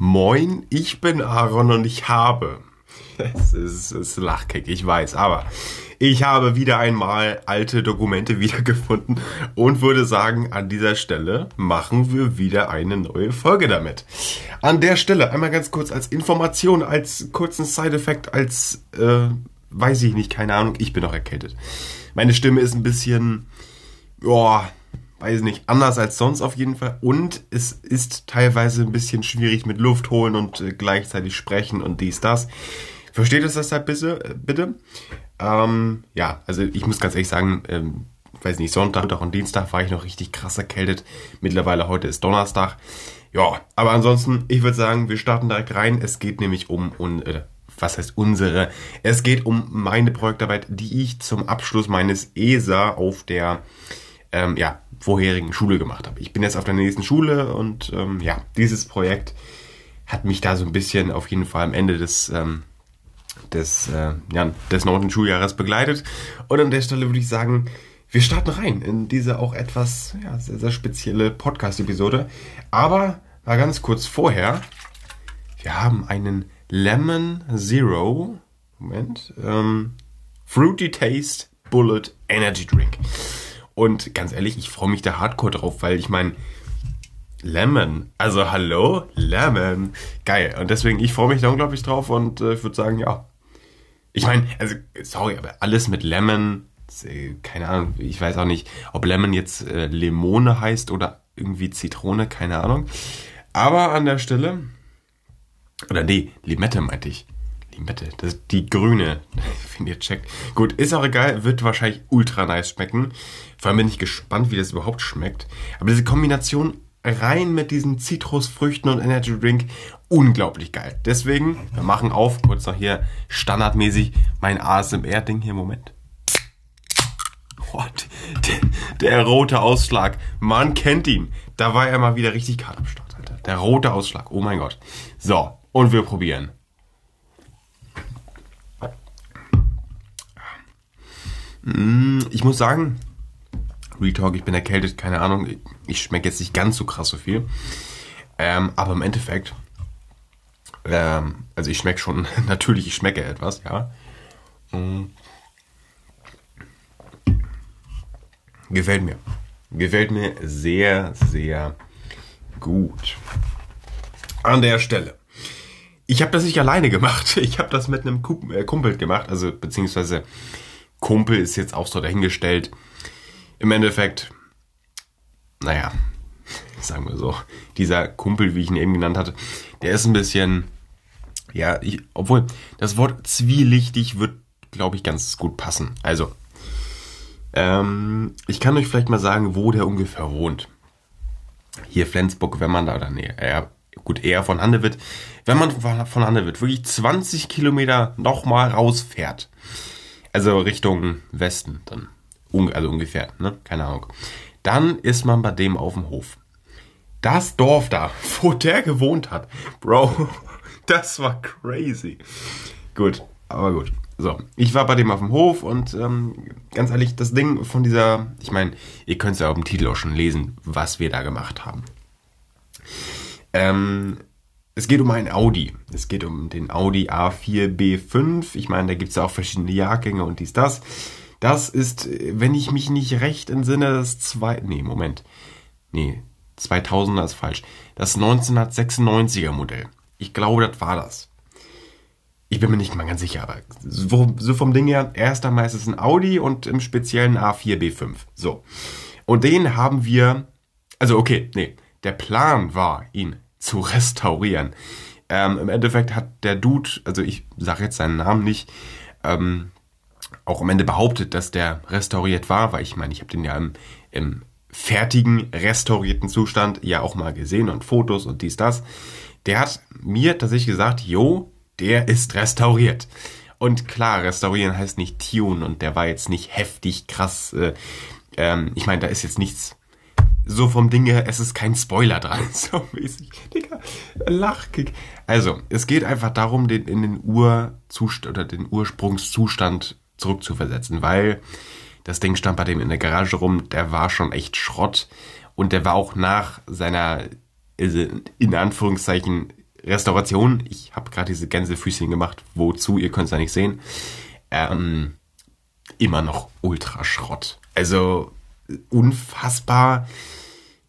Moin, ich bin Aaron und ich habe. Es ist, ist Lachkick, ich weiß, aber ich habe wieder einmal alte Dokumente wiedergefunden und würde sagen, an dieser Stelle machen wir wieder eine neue Folge damit. An der Stelle einmal ganz kurz als Information, als kurzen Side-Effekt, als, äh, weiß ich nicht, keine Ahnung, ich bin noch erkältet. Meine Stimme ist ein bisschen, ja, weiß nicht, anders als sonst auf jeden Fall. Und es ist teilweise ein bisschen schwierig mit Luft holen und äh, gleichzeitig sprechen und dies, das. Versteht es deshalb bitte? Äh, bitte? Ähm, ja, also ich muss ganz ehrlich sagen, ähm, weiß nicht, Sonntag und Dienstag war ich noch richtig krass erkältet. Mittlerweile heute ist Donnerstag. Ja, aber ansonsten, ich würde sagen, wir starten direkt rein. Es geht nämlich um, um äh, was heißt unsere? Es geht um meine Projektarbeit, die ich zum Abschluss meines ESA auf der ähm, ja, vorherigen Schule gemacht habe. Ich bin jetzt auf der nächsten Schule und ähm, ja, dieses Projekt hat mich da so ein bisschen auf jeden Fall am Ende des, ähm, des, äh, ja, des neunten Schuljahres begleitet. Und an der Stelle würde ich sagen, wir starten rein in diese auch etwas ja, sehr, sehr spezielle Podcast-Episode. Aber mal ganz kurz vorher, wir haben einen Lemon Zero, Moment, ähm, Fruity Taste Bullet Energy Drink. Und ganz ehrlich, ich freue mich da hardcore drauf, weil ich meine, Lemon, also hallo, Lemon, geil. Und deswegen, ich freue mich da unglaublich drauf und äh, ich würde sagen, ja. Ich meine, also, sorry, aber alles mit Lemon, äh, keine Ahnung, ich weiß auch nicht, ob Lemon jetzt äh, Limone heißt oder irgendwie Zitrone, keine Ahnung. Aber an der Stelle, oder nee, Limette meinte ich. Limette, das die grüne, wenn ihr checkt. Gut, ist auch egal, wird wahrscheinlich ultra nice schmecken. Vor allem bin ich gespannt, wie das überhaupt schmeckt. Aber diese Kombination rein mit diesen Zitrusfrüchten und Energy Drink, unglaublich geil. Deswegen, wir machen auf, kurz noch hier standardmäßig mein ASMR-Ding hier, Moment. Oh, der, der, rote Ausschlag, man kennt ihn. Da war er mal wieder richtig Start, Alter. Der rote Ausschlag, oh mein Gott. So, und wir probieren. Ich muss sagen, Retalk, ich bin erkältet, keine Ahnung. Ich schmecke jetzt nicht ganz so krass so viel. Ähm, aber im Endeffekt, ähm, also ich schmecke schon, natürlich, ich schmecke etwas, ja. Mhm. Gefällt mir. Gefällt mir sehr, sehr gut. An der Stelle. Ich habe das nicht alleine gemacht. Ich habe das mit einem äh, Kumpel gemacht, also beziehungsweise Kumpel ist jetzt auch so dahingestellt. Im Endeffekt, naja, sagen wir so, dieser Kumpel, wie ich ihn eben genannt hatte, der ist ein bisschen, ja, ich, obwohl das Wort zwielichtig wird, glaube ich, ganz gut passen. Also, ähm, ich kann euch vielleicht mal sagen, wo der ungefähr wohnt. Hier Flensburg, wenn man da, oder nee, eher, gut, eher von Handewitt. Wenn man von Handewitt wirklich 20 Kilometer nochmal rausfährt, also Richtung Westen dann. Also ungefähr, ne? Keine Ahnung. Dann ist man bei dem auf dem Hof. Das Dorf da, wo der gewohnt hat, Bro, das war crazy. Gut, aber gut. So, ich war bei dem auf dem Hof und ähm, ganz ehrlich, das Ding von dieser, ich meine, ihr könnt es ja auf dem Titel auch schon lesen, was wir da gemacht haben. Ähm, es geht um ein Audi. Es geht um den Audi A4 B5. Ich meine, da gibt es ja auch verschiedene Jahrgänge und dies, das. Das ist, wenn ich mich nicht recht entsinne, das zwei, nee, Moment. Nee, 2000er ist falsch. Das 1996er Modell. Ich glaube, das war das. Ich bin mir nicht mal ganz sicher, aber so, vom Ding her, erst einmal ist es ein Audi und im speziellen A4 B5. So. Und den haben wir, also okay, nee, der Plan war, ihn zu restaurieren. Ähm, Im Endeffekt hat der Dude, also ich sage jetzt seinen Namen nicht, ähm, auch am Ende behauptet, dass der restauriert war, weil ich meine, ich habe den ja im, im fertigen, restaurierten Zustand ja auch mal gesehen und Fotos und dies, das. Der hat mir tatsächlich gesagt, jo, der ist restauriert. Und klar, restaurieren heißt nicht tun und der war jetzt nicht heftig krass. Äh, ähm, ich meine, da ist jetzt nichts so vom Ding her, es ist kein Spoiler dran, so mäßig. Digga, Lachkick. Also, es geht einfach darum, den in den Urzustand oder den Ursprungszustand zurückzuversetzen, weil das Ding stand bei dem in der Garage rum, der war schon echt Schrott und der war auch nach seiner, also in Anführungszeichen, Restauration, ich habe gerade diese Gänsefüßchen gemacht, wozu, ihr könnt es ja nicht sehen, ähm, immer noch Ultraschrott. Also unfassbar.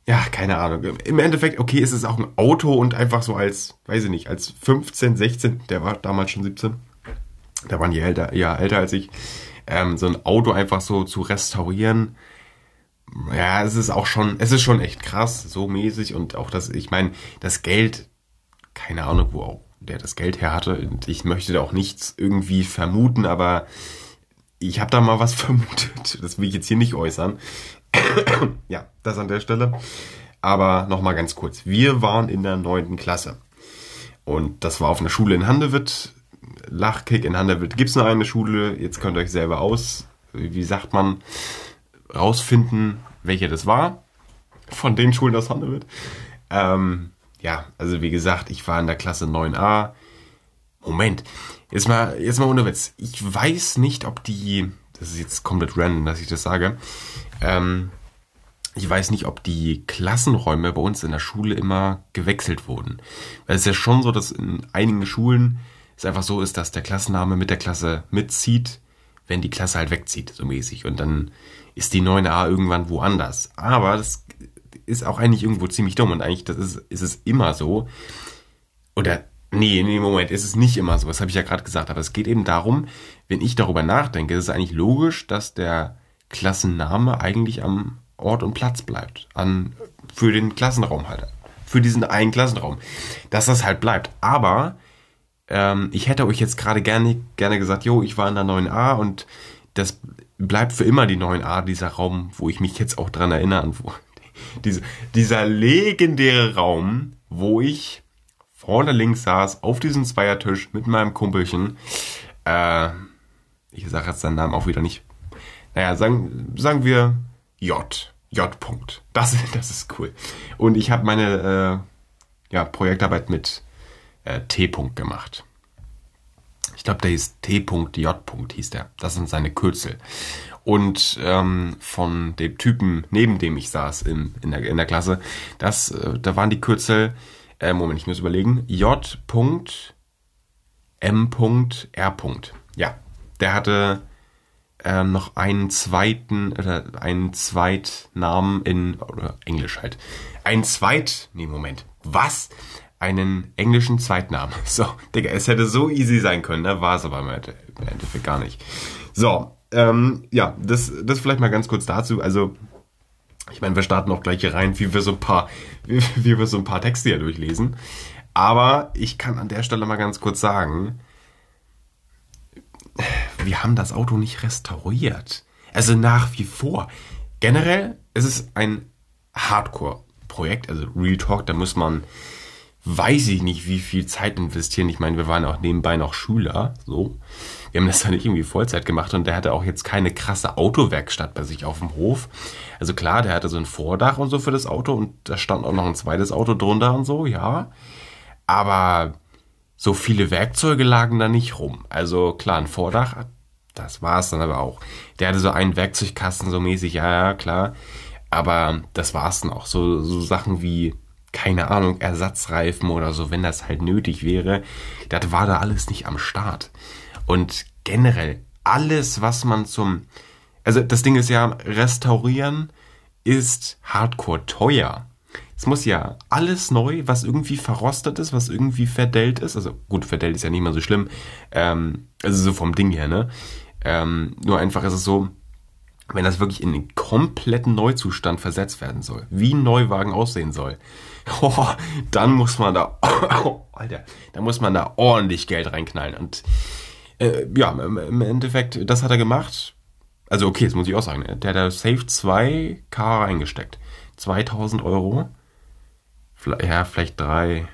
Ja, keine Ahnung. Im Endeffekt, okay, ist es auch ein Auto und einfach so als, weiß ich nicht, als 15, 16, der war damals schon 17, da waren die älter, ja, älter als ich, ähm, so ein Auto einfach so zu restaurieren. Ja, es ist auch schon, es ist schon echt krass, so mäßig und auch das, ich meine, das Geld, keine Ahnung, wo auch der das Geld her hatte. Und ich möchte da auch nichts irgendwie vermuten, aber ich habe da mal was vermutet. Das will ich jetzt hier nicht äußern. ja, das an der Stelle. Aber nochmal ganz kurz. Wir waren in der neunten Klasse. Und das war auf einer Schule in Handewitt. Lachkick in Handewitt gibt es noch eine Schule. Jetzt könnt ihr euch selber aus, wie sagt man, rausfinden, welche das war. Von den Schulen aus Handewitt. Ähm, ja, also wie gesagt, ich war in der Klasse 9a. Moment, jetzt mal, jetzt mal ohne Witz. Ich weiß nicht, ob die, das ist jetzt komplett random, dass ich das sage. Ähm, ich weiß nicht, ob die Klassenräume bei uns in der Schule immer gewechselt wurden. Weil es ist ja schon so, dass in einigen Schulen es einfach so ist, dass der Klassenname mit der Klasse mitzieht, wenn die Klasse halt wegzieht, so mäßig. Und dann ist die 9a irgendwann woanders. Aber das ist auch eigentlich irgendwo ziemlich dumm und eigentlich das ist, ist es immer so. Oder nee, nee, Moment, ist es nicht immer so, das habe ich ja gerade gesagt, aber es geht eben darum, wenn ich darüber nachdenke, ist es eigentlich logisch, dass der Klassenname eigentlich am Ort und Platz bleibt, an für den Klassenraum halt, für diesen einen Klassenraum, dass das halt bleibt. Aber ähm, ich hätte euch jetzt gerade gerne gerne gesagt, jo, ich war in der 9a und das bleibt für immer die 9a, dieser Raum, wo ich mich jetzt auch dran erinnere, wo, diese, dieser legendäre Raum, wo ich vorne links saß, auf diesem Zweiertisch mit meinem Kumpelchen. Äh, ich sage jetzt seinen Namen auch wieder nicht. Naja, sagen, sagen wir J. J. -Punkt. Das, das ist cool. Und ich habe meine äh, ja, Projektarbeit mit äh, T. -Punkt gemacht. Ich glaube, der hieß T.J. hieß der. Das sind seine Kürzel. Und ähm, von dem Typen, neben dem ich saß in, in, der, in der Klasse, das, äh, da waren die Kürzel, äh, Moment, ich muss überlegen, J.M.R. Ja, der hatte äh, noch einen zweiten, oder einen Zweitnamen in, oder Englisch halt. Ein Zweit, nee, Moment, was? einen englischen Zweitnamen. So, Digga, es hätte so easy sein können, ne? war es aber im Endeffekt gar nicht. So, ähm, ja, das, das vielleicht mal ganz kurz dazu. Also, ich meine, wir starten auch gleich hier rein, wie wir so ein paar, wie, wie wir so ein paar Texte hier durchlesen. Aber ich kann an der Stelle mal ganz kurz sagen, wir haben das Auto nicht restauriert. Also nach wie vor. Generell ist es ein Hardcore-Projekt, also Real Talk, da muss man weiß ich nicht, wie viel Zeit investieren. Ich meine, wir waren auch nebenbei noch Schüler, so. Wir haben das dann nicht irgendwie Vollzeit gemacht und der hatte auch jetzt keine krasse Autowerkstatt bei sich auf dem Hof. Also klar, der hatte so ein Vordach und so für das Auto und da stand auch noch ein zweites Auto drunter und so, ja. Aber so viele Werkzeuge lagen da nicht rum. Also klar, ein Vordach, das war es dann aber auch. Der hatte so einen Werkzeugkasten so mäßig, ja, ja, klar. Aber das war es dann auch. So, so Sachen wie keine Ahnung, Ersatzreifen oder so, wenn das halt nötig wäre. Das war da alles nicht am Start. Und generell alles, was man zum, also das Ding ist ja, restaurieren ist hardcore teuer. Es muss ja alles neu, was irgendwie verrostet ist, was irgendwie verdellt ist. Also gut, verdellt ist ja nicht mal so schlimm. Ähm, also so vom Ding her, ne? Ähm, nur einfach ist es so, wenn das wirklich in einen kompletten Neuzustand versetzt werden soll, wie ein Neuwagen aussehen soll, oh, dann muss man da, oh, Alter, da muss man da ordentlich Geld reinknallen. Und äh, ja, im Endeffekt, das hat er gemacht. Also okay, das muss ich auch sagen. Ne? Der hat da safe 2k reingesteckt. 2000 Euro. Ja, vielleicht drei.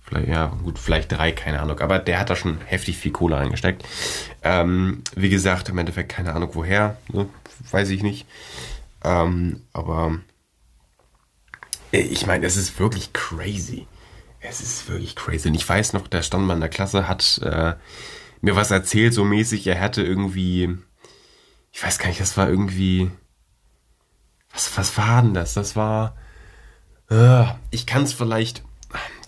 Vielleicht, ja, gut, vielleicht drei, keine Ahnung. Aber der hat da schon heftig viel Kohle reingesteckt. Ähm, wie gesagt, im Endeffekt keine Ahnung woher. Ne? Weiß ich nicht. Ähm, aber ich meine, es ist wirklich crazy. Es ist wirklich crazy. Und ich weiß noch, der stand mal in der Klasse, hat äh, mir was erzählt, so mäßig, er hätte irgendwie, ich weiß gar nicht, das war irgendwie, was, was war denn das? Das war, ich kann es vielleicht,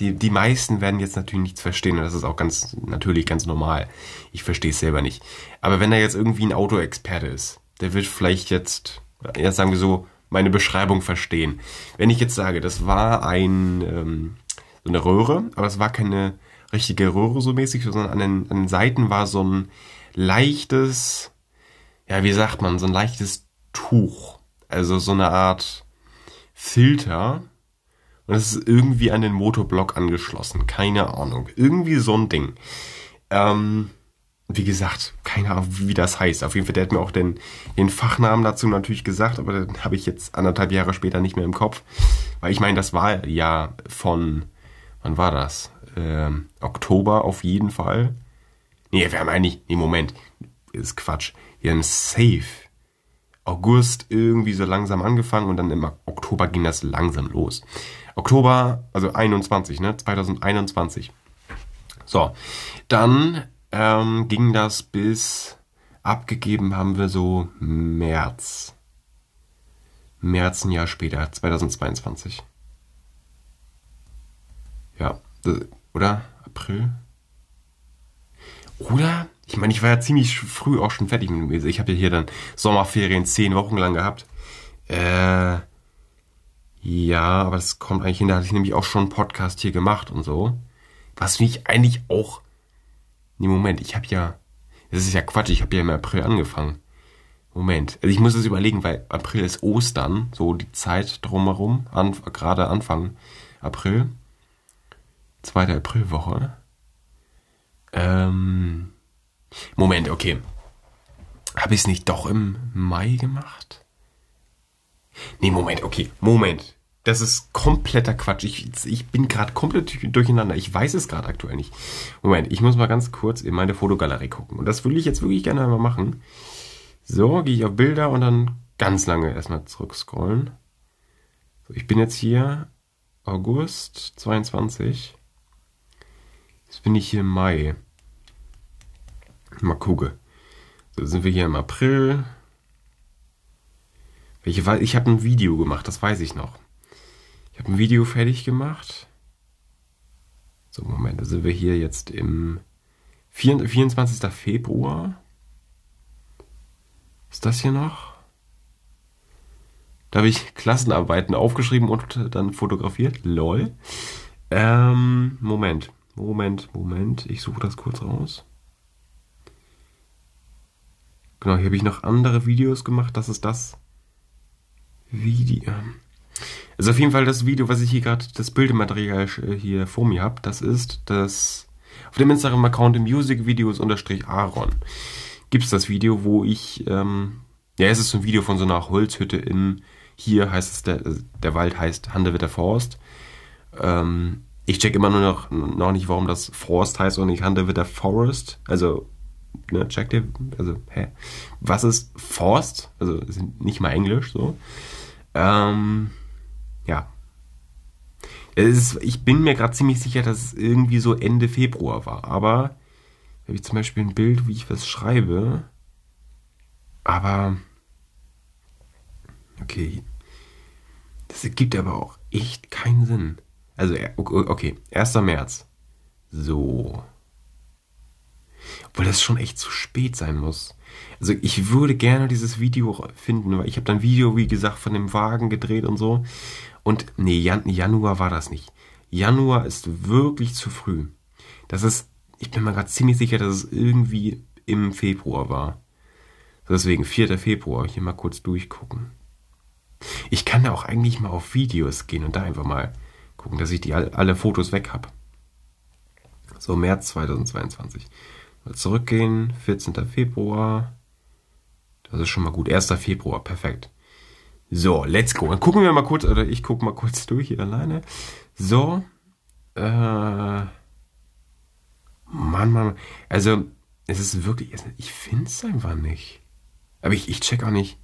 die, die meisten werden jetzt natürlich nichts verstehen und das ist auch ganz natürlich ganz normal. Ich verstehe es selber nicht. Aber wenn da jetzt irgendwie ein Autoexperte ist, der wird vielleicht jetzt, ja sagen wir so, meine Beschreibung verstehen. Wenn ich jetzt sage, das war ein ähm, so eine Röhre, aber es war keine richtige Röhre so mäßig, sondern an den, an den Seiten war so ein leichtes, ja, wie sagt man, so ein leichtes Tuch. Also so eine Art Filter. Und es ist irgendwie an den Motorblock angeschlossen. Keine Ahnung. Irgendwie so ein Ding. Ähm, wie gesagt, keine Ahnung, wie das heißt. Auf jeden Fall, der hat mir auch den, den Fachnamen dazu natürlich gesagt, aber den habe ich jetzt anderthalb Jahre später nicht mehr im Kopf. Weil ich meine, das war ja von, wann war das? Ähm, Oktober auf jeden Fall. Nee, wir haben eigentlich, nee, Moment, ist Quatsch. Wir haben safe August irgendwie so langsam angefangen und dann im Oktober ging das langsam los. Oktober, also 21, ne? 2021. So, dann ähm, ging das bis abgegeben haben wir so März. März ein Jahr später, 2022. Ja, oder? April? Oder? Ich meine, ich war ja ziemlich früh auch schon fertig mit dem. Ich habe ja hier dann Sommerferien zehn Wochen lang gehabt. Äh, ja, aber das kommt eigentlich hin. Da hatte ich nämlich auch schon einen Podcast hier gemacht und so. Was mich eigentlich auch. Nee, Moment, ich habe ja. Das ist ja Quatsch, ich habe ja im April angefangen. Moment, also ich muss es überlegen, weil April ist Ostern, so die Zeit drumherum, an, gerade Anfang April. Zweite Aprilwoche. Ähm, Moment, okay. Habe ich es nicht doch im Mai gemacht? Nee, Moment, okay. Moment. Das ist kompletter Quatsch. Ich, ich bin gerade komplett durcheinander. Ich weiß es gerade aktuell nicht. Moment, ich muss mal ganz kurz in meine Fotogalerie gucken. Und das will ich jetzt wirklich gerne einmal machen. So, gehe ich auf Bilder und dann ganz lange erstmal zurückscrollen. So, ich bin jetzt hier August 22. Jetzt bin ich hier im Mai. Mal gucken. So sind wir hier im April. Ich, ich habe ein Video gemacht, das weiß ich noch. Ich habe ein Video fertig gemacht. So, Moment, da sind wir hier jetzt im 24. Februar. Ist das hier noch? Da habe ich Klassenarbeiten aufgeschrieben und dann fotografiert. Lol. Ähm, Moment. Moment, Moment. Ich suche das kurz raus. Genau, hier habe ich noch andere Videos gemacht. Das ist das Video. Also auf jeden Fall das Video, was ich hier gerade, das Bildmaterial äh, hier vor mir habe, das ist das auf dem Instagram-Account Musicvideos unterstrich Aaron gibt es das Video, wo ich, ähm, ja, es ist so ein Video von so einer Holzhütte in, hier heißt es, der, der Wald heißt Handewitter Forst. Ähm, ich check immer nur noch, noch nicht, warum das Forst heißt und nicht Handewitter Forest. Also ne, checkt ihr, also, hä? Was ist Forst? Also, ist nicht mal Englisch, so. Ähm, ja. Ist, ich bin mir gerade ziemlich sicher, dass es irgendwie so Ende Februar war, aber habe ich zum Beispiel ein Bild, wie ich was schreibe, aber okay, das ergibt aber auch echt keinen Sinn. Also, okay, 1. März. So. Obwohl das schon echt zu spät sein muss. Also ich würde gerne dieses Video finden, weil ich habe dann Video, wie gesagt, von dem Wagen gedreht und so. Und nee, Jan Januar war das nicht. Januar ist wirklich zu früh. Das ist, ich bin mir gerade ziemlich sicher, dass es irgendwie im Februar war. Deswegen 4. Februar, hier mal kurz durchgucken. Ich kann da auch eigentlich mal auf Videos gehen und da einfach mal gucken, dass ich die alle Fotos weg habe. So, März 2022. Mal zurückgehen, 14. Februar. Das ist schon mal gut. 1. Februar, perfekt. So, let's go. Dann gucken wir mal kurz, oder ich gucke mal kurz durch hier alleine. So. Äh, Mann, Mann. Also, es ist wirklich, ich finde es einfach nicht. Aber ich, ich check auch nicht.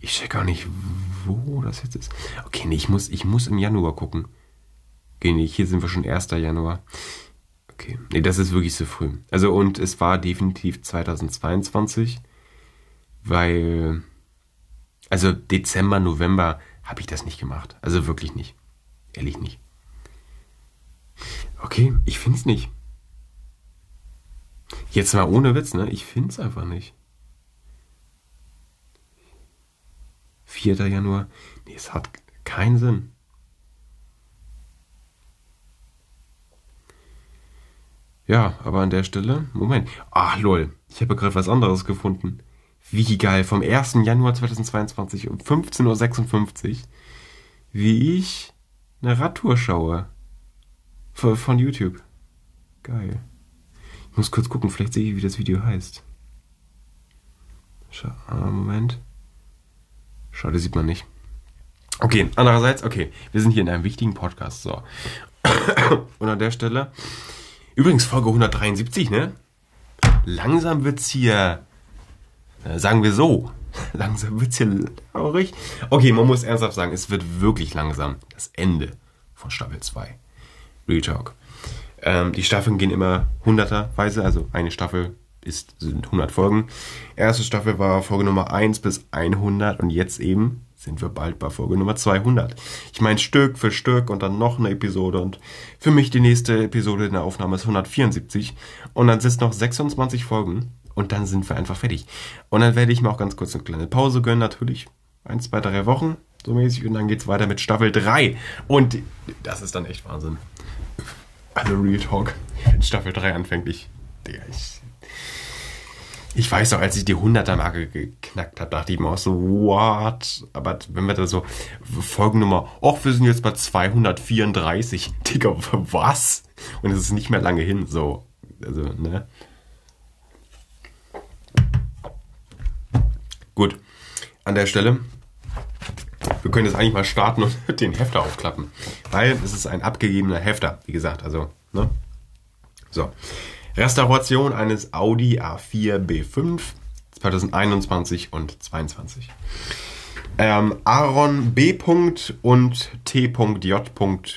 Ich check auch nicht, wo das jetzt ist. Okay, nee, ich muss, ich muss im Januar gucken. Okay, nee, hier sind wir schon 1. Januar. Okay, nee, das ist wirklich zu früh. Also und es war definitiv 2022, weil also Dezember, November habe ich das nicht gemacht. Also wirklich nicht. Ehrlich nicht. Okay, ich find's nicht. Jetzt mal ohne Witz, ne? Ich find's einfach nicht. 4. Januar. Nee, es hat keinen Sinn. Ja, aber an der Stelle, Moment. Ach, lol. Ich habe gerade was anderes gefunden. Wie geil. Vom 1. Januar 2022 um 15.56 Uhr, wie ich eine Radtour schaue. Von YouTube. Geil. Ich muss kurz gucken, vielleicht sehe ich, wie das Video heißt. Schau, ah, Moment. Schade, sieht man nicht. Okay, andererseits, okay, wir sind hier in einem wichtigen Podcast, so. Und an der Stelle, übrigens Folge 173, ne? Langsam wird's hier, sagen wir so, langsam wird's hier traurig. Okay, man muss ernsthaft sagen, es wird wirklich langsam das Ende von Staffel 2. Real Talk. Ähm, die Staffeln gehen immer hunderterweise, also eine Staffel ist, sind 100 Folgen. Erste Staffel war Folge Nummer 1 bis 100 und jetzt eben sind wir bald bei Folge Nummer 200. Ich meine Stück für Stück und dann noch eine Episode und für mich die nächste Episode in der Aufnahme ist 174 und dann sind es noch 26 Folgen und dann sind wir einfach fertig. Und dann werde ich mir auch ganz kurz eine kleine Pause gönnen, natürlich. Eins, zwei, drei Wochen, so mäßig. Und dann geht es weiter mit Staffel 3. Und das ist dann echt Wahnsinn. Also Real Talk. Wenn Staffel 3 anfängt, ich, Digga, ich, ich weiß doch, als ich die 100er-Marke geknackt habe, dachte ich mir auch so, what? Aber wenn wir da so, Folgennummer, ach, wir sind jetzt bei 234. Digga, was? Und es ist nicht mehr lange hin, so. Also, ne? Gut, an der Stelle, wir können jetzt eigentlich mal starten und den Hefter aufklappen, weil es ist ein abgegebener Hefter, wie gesagt, also, ne? So, Restauration eines Audi A4 B5 2021 und 22. Ähm, Aaron B. und T.J.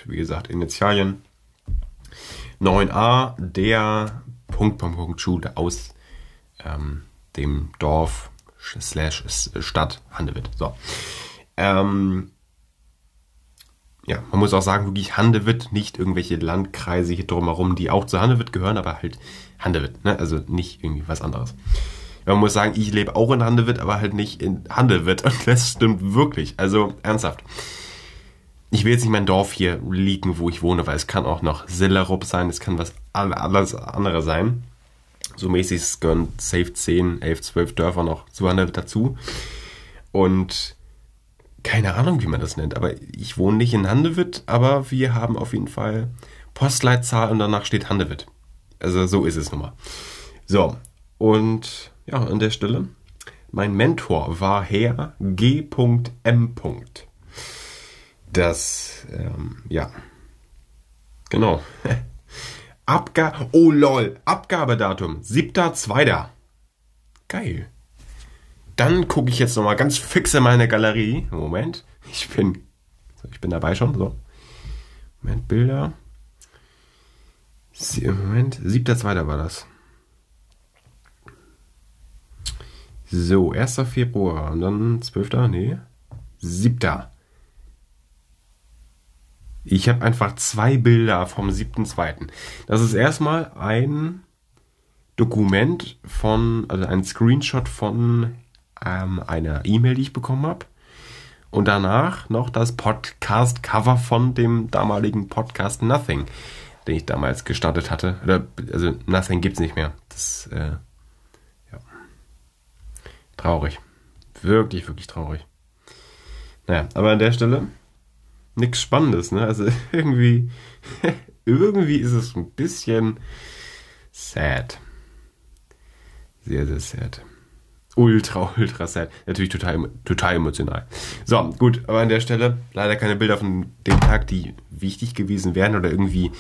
Wie gesagt, Initialien. 9a, der Punkt, Punkt, Punkt, Schule aus ähm, dem Dorf slash Stadt Handewitt. So. Ähm, ja, man muss auch sagen, wirklich Handewitt, nicht irgendwelche Landkreise hier drumherum, die auch zu Handewitt gehören, aber halt Handewitt, ne? also nicht irgendwie was anderes. Man muss sagen, ich lebe auch in Handewitt, aber halt nicht in Handewitt. Und das stimmt wirklich. Also ernsthaft. Ich will jetzt nicht mein Dorf hier leaken, wo ich wohne, weil es kann auch noch Sillerup sein, es kann was alles andere sein. So mäßig es gehören safe 10, 11, 12 Dörfer noch zu Handewitt dazu. Und keine Ahnung, wie man das nennt, aber ich wohne nicht in Handewitt, aber wir haben auf jeden Fall Postleitzahl und danach steht Handewitt. Also so ist es nun mal. So, und ja, an der Stelle, mein Mentor war Herr G.M. Das, ähm, ja, genau. Abgabe, oh lol, Abgabedatum, 7.2. Geil. Dann gucke ich jetzt nochmal ganz fix in meine Galerie. Moment, ich bin, ich bin dabei schon, so. Moment, Bilder. Moment, 7.2. war das. So, 1. Februar und dann 12. Nee, 7. Ich habe einfach zwei Bilder vom 7.2. Das ist erstmal ein Dokument von, also ein Screenshot von ähm, einer E-Mail, die ich bekommen habe. Und danach noch das Podcast-Cover von dem damaligen Podcast Nothing, den ich damals gestartet hatte. Oder, also Nothing gibt's nicht mehr. Das, äh, ja. Traurig. Wirklich, wirklich traurig. Naja, aber an der Stelle nichts Spannendes, ne? Also irgendwie, irgendwie ist es ein bisschen sad. Sehr, sehr sad. Ultra, ultra sad. Natürlich total, total emotional. So, gut, aber an der Stelle leider keine Bilder von dem Tag, die wichtig gewesen wären oder irgendwie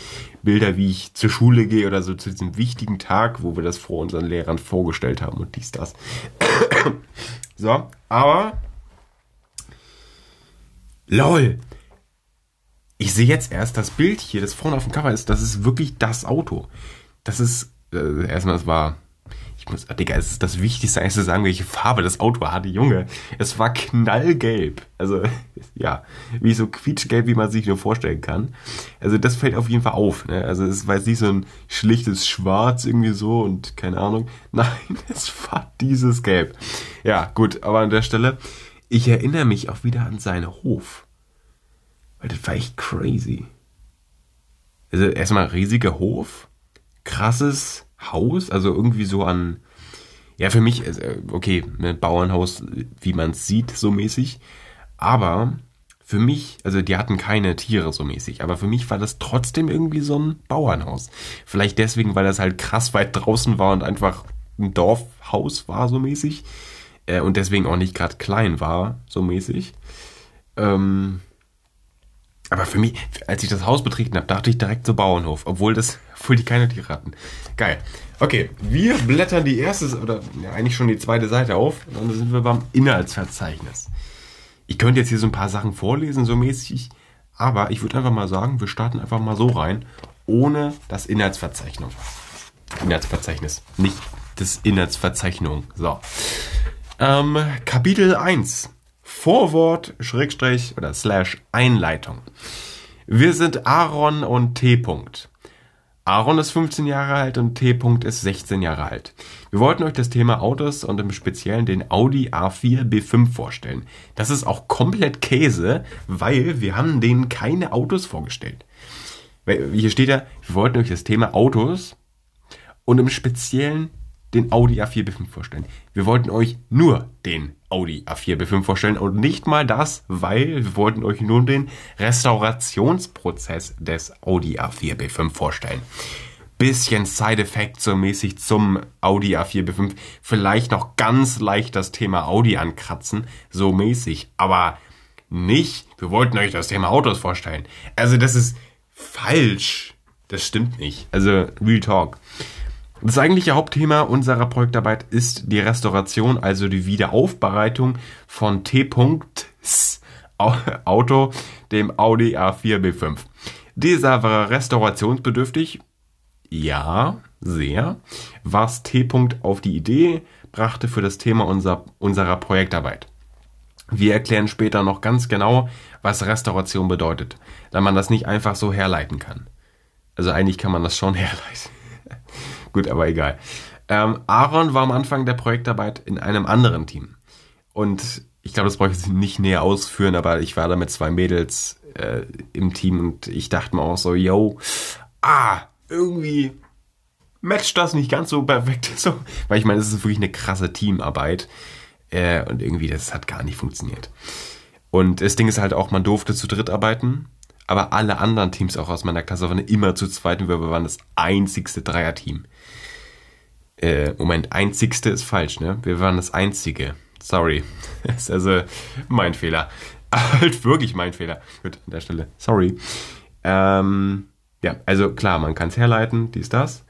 Bilder, wie ich zur Schule gehe oder so zu diesem wichtigen Tag, wo wir das vor unseren Lehrern vorgestellt haben und dies, das. so, aber LOL, ich sehe jetzt erst das Bild hier, das vorne auf dem Cover ist, das ist wirklich das Auto. Das ist, äh, erstmal, es war, Ich muss, Digga, es ist das Wichtigste, eigentlich zu sagen, welche Farbe das Auto hatte. Junge, es war knallgelb. Also, ja, wie so quietschgelb, wie man sich nur vorstellen kann. Also, das fällt auf jeden Fall auf. Ne? Also, es war jetzt nicht so ein schlichtes Schwarz irgendwie so und keine Ahnung. Nein, es war dieses Gelb. Ja, gut, aber an der Stelle, ich erinnere mich auch wieder an seinen Hof. Weil das war echt crazy. Also, erstmal riesiger Hof, krasses Haus, also irgendwie so an, ja, für mich, äh, okay, ein ne, Bauernhaus, wie man es sieht, so mäßig. Aber für mich, also die hatten keine Tiere so mäßig, aber für mich war das trotzdem irgendwie so ein Bauernhaus. Vielleicht deswegen, weil das halt krass weit draußen war und einfach ein Dorfhaus war so mäßig. Äh, und deswegen auch nicht gerade klein war, so mäßig. Ähm, aber für mich, als ich das Haus betreten habe, dachte ich direkt so Bauernhof, obwohl das, obwohl die keine Tiere hatten. Geil. Okay, wir blättern die erste oder ja, eigentlich schon die zweite Seite auf dann sind wir beim Inhaltsverzeichnis. Ich könnte jetzt hier so ein paar Sachen vorlesen, so mäßig, aber ich würde einfach mal sagen, wir starten einfach mal so rein, ohne das Inhaltsverzeichnis. Inhaltsverzeichnis, nicht das Inhaltsverzeichnung. So. Ähm, Kapitel 1. Vorwort, Schrägstrich oder Slash Einleitung. Wir sind Aaron und T. -Punkt. Aaron ist 15 Jahre alt und T. -Punkt ist 16 Jahre alt. Wir wollten euch das Thema Autos und im Speziellen den Audi A4 B5 vorstellen. Das ist auch komplett Käse, weil wir haben denen keine Autos vorgestellt. Hier steht ja, wir wollten euch das Thema Autos und im Speziellen den Audi A4 B5 vorstellen. Wir wollten euch nur den Audi A4 B5 vorstellen und nicht mal das, weil wir wollten euch nur den Restaurationsprozess des Audi A4 B5 vorstellen. Bisschen Side-Effekt so mäßig zum Audi A4 B5. Vielleicht noch ganz leicht das Thema Audi ankratzen, so mäßig, aber nicht, wir wollten euch das Thema Autos vorstellen. Also das ist falsch. Das stimmt nicht. Also, Real Talk. Das eigentliche Hauptthema unserer Projektarbeit ist die Restauration, also die Wiederaufbereitung von T. Auto, dem Audi A4 B5. Dieser war restaurationsbedürftig. Ja, sehr. Was T. auf die Idee brachte für das Thema unser, unserer Projektarbeit. Wir erklären später noch ganz genau, was Restauration bedeutet, da man das nicht einfach so herleiten kann. Also eigentlich kann man das schon herleiten. Gut, aber egal. Ähm, Aaron war am Anfang der Projektarbeit in einem anderen Team. Und ich glaube, das brauche ich nicht näher ausführen, aber ich war da mit zwei Mädels äh, im Team und ich dachte mir auch so, yo, ah, irgendwie matcht das nicht ganz so perfekt. So, weil ich meine, es ist wirklich eine krasse Teamarbeit. Äh, und irgendwie, das hat gar nicht funktioniert. Und das Ding ist halt auch, man durfte zu dritt arbeiten, aber alle anderen Teams auch aus meiner Klasse waren immer zu zweit und wir waren das einzigste Dreierteam. Äh, Moment, einzigste ist falsch, ne? Wir waren das einzige. Sorry. Das ist also mein Fehler. halt wirklich mein Fehler. Gut, an der Stelle. Sorry. Ähm, ja, also klar, man kann es herleiten, dies, das.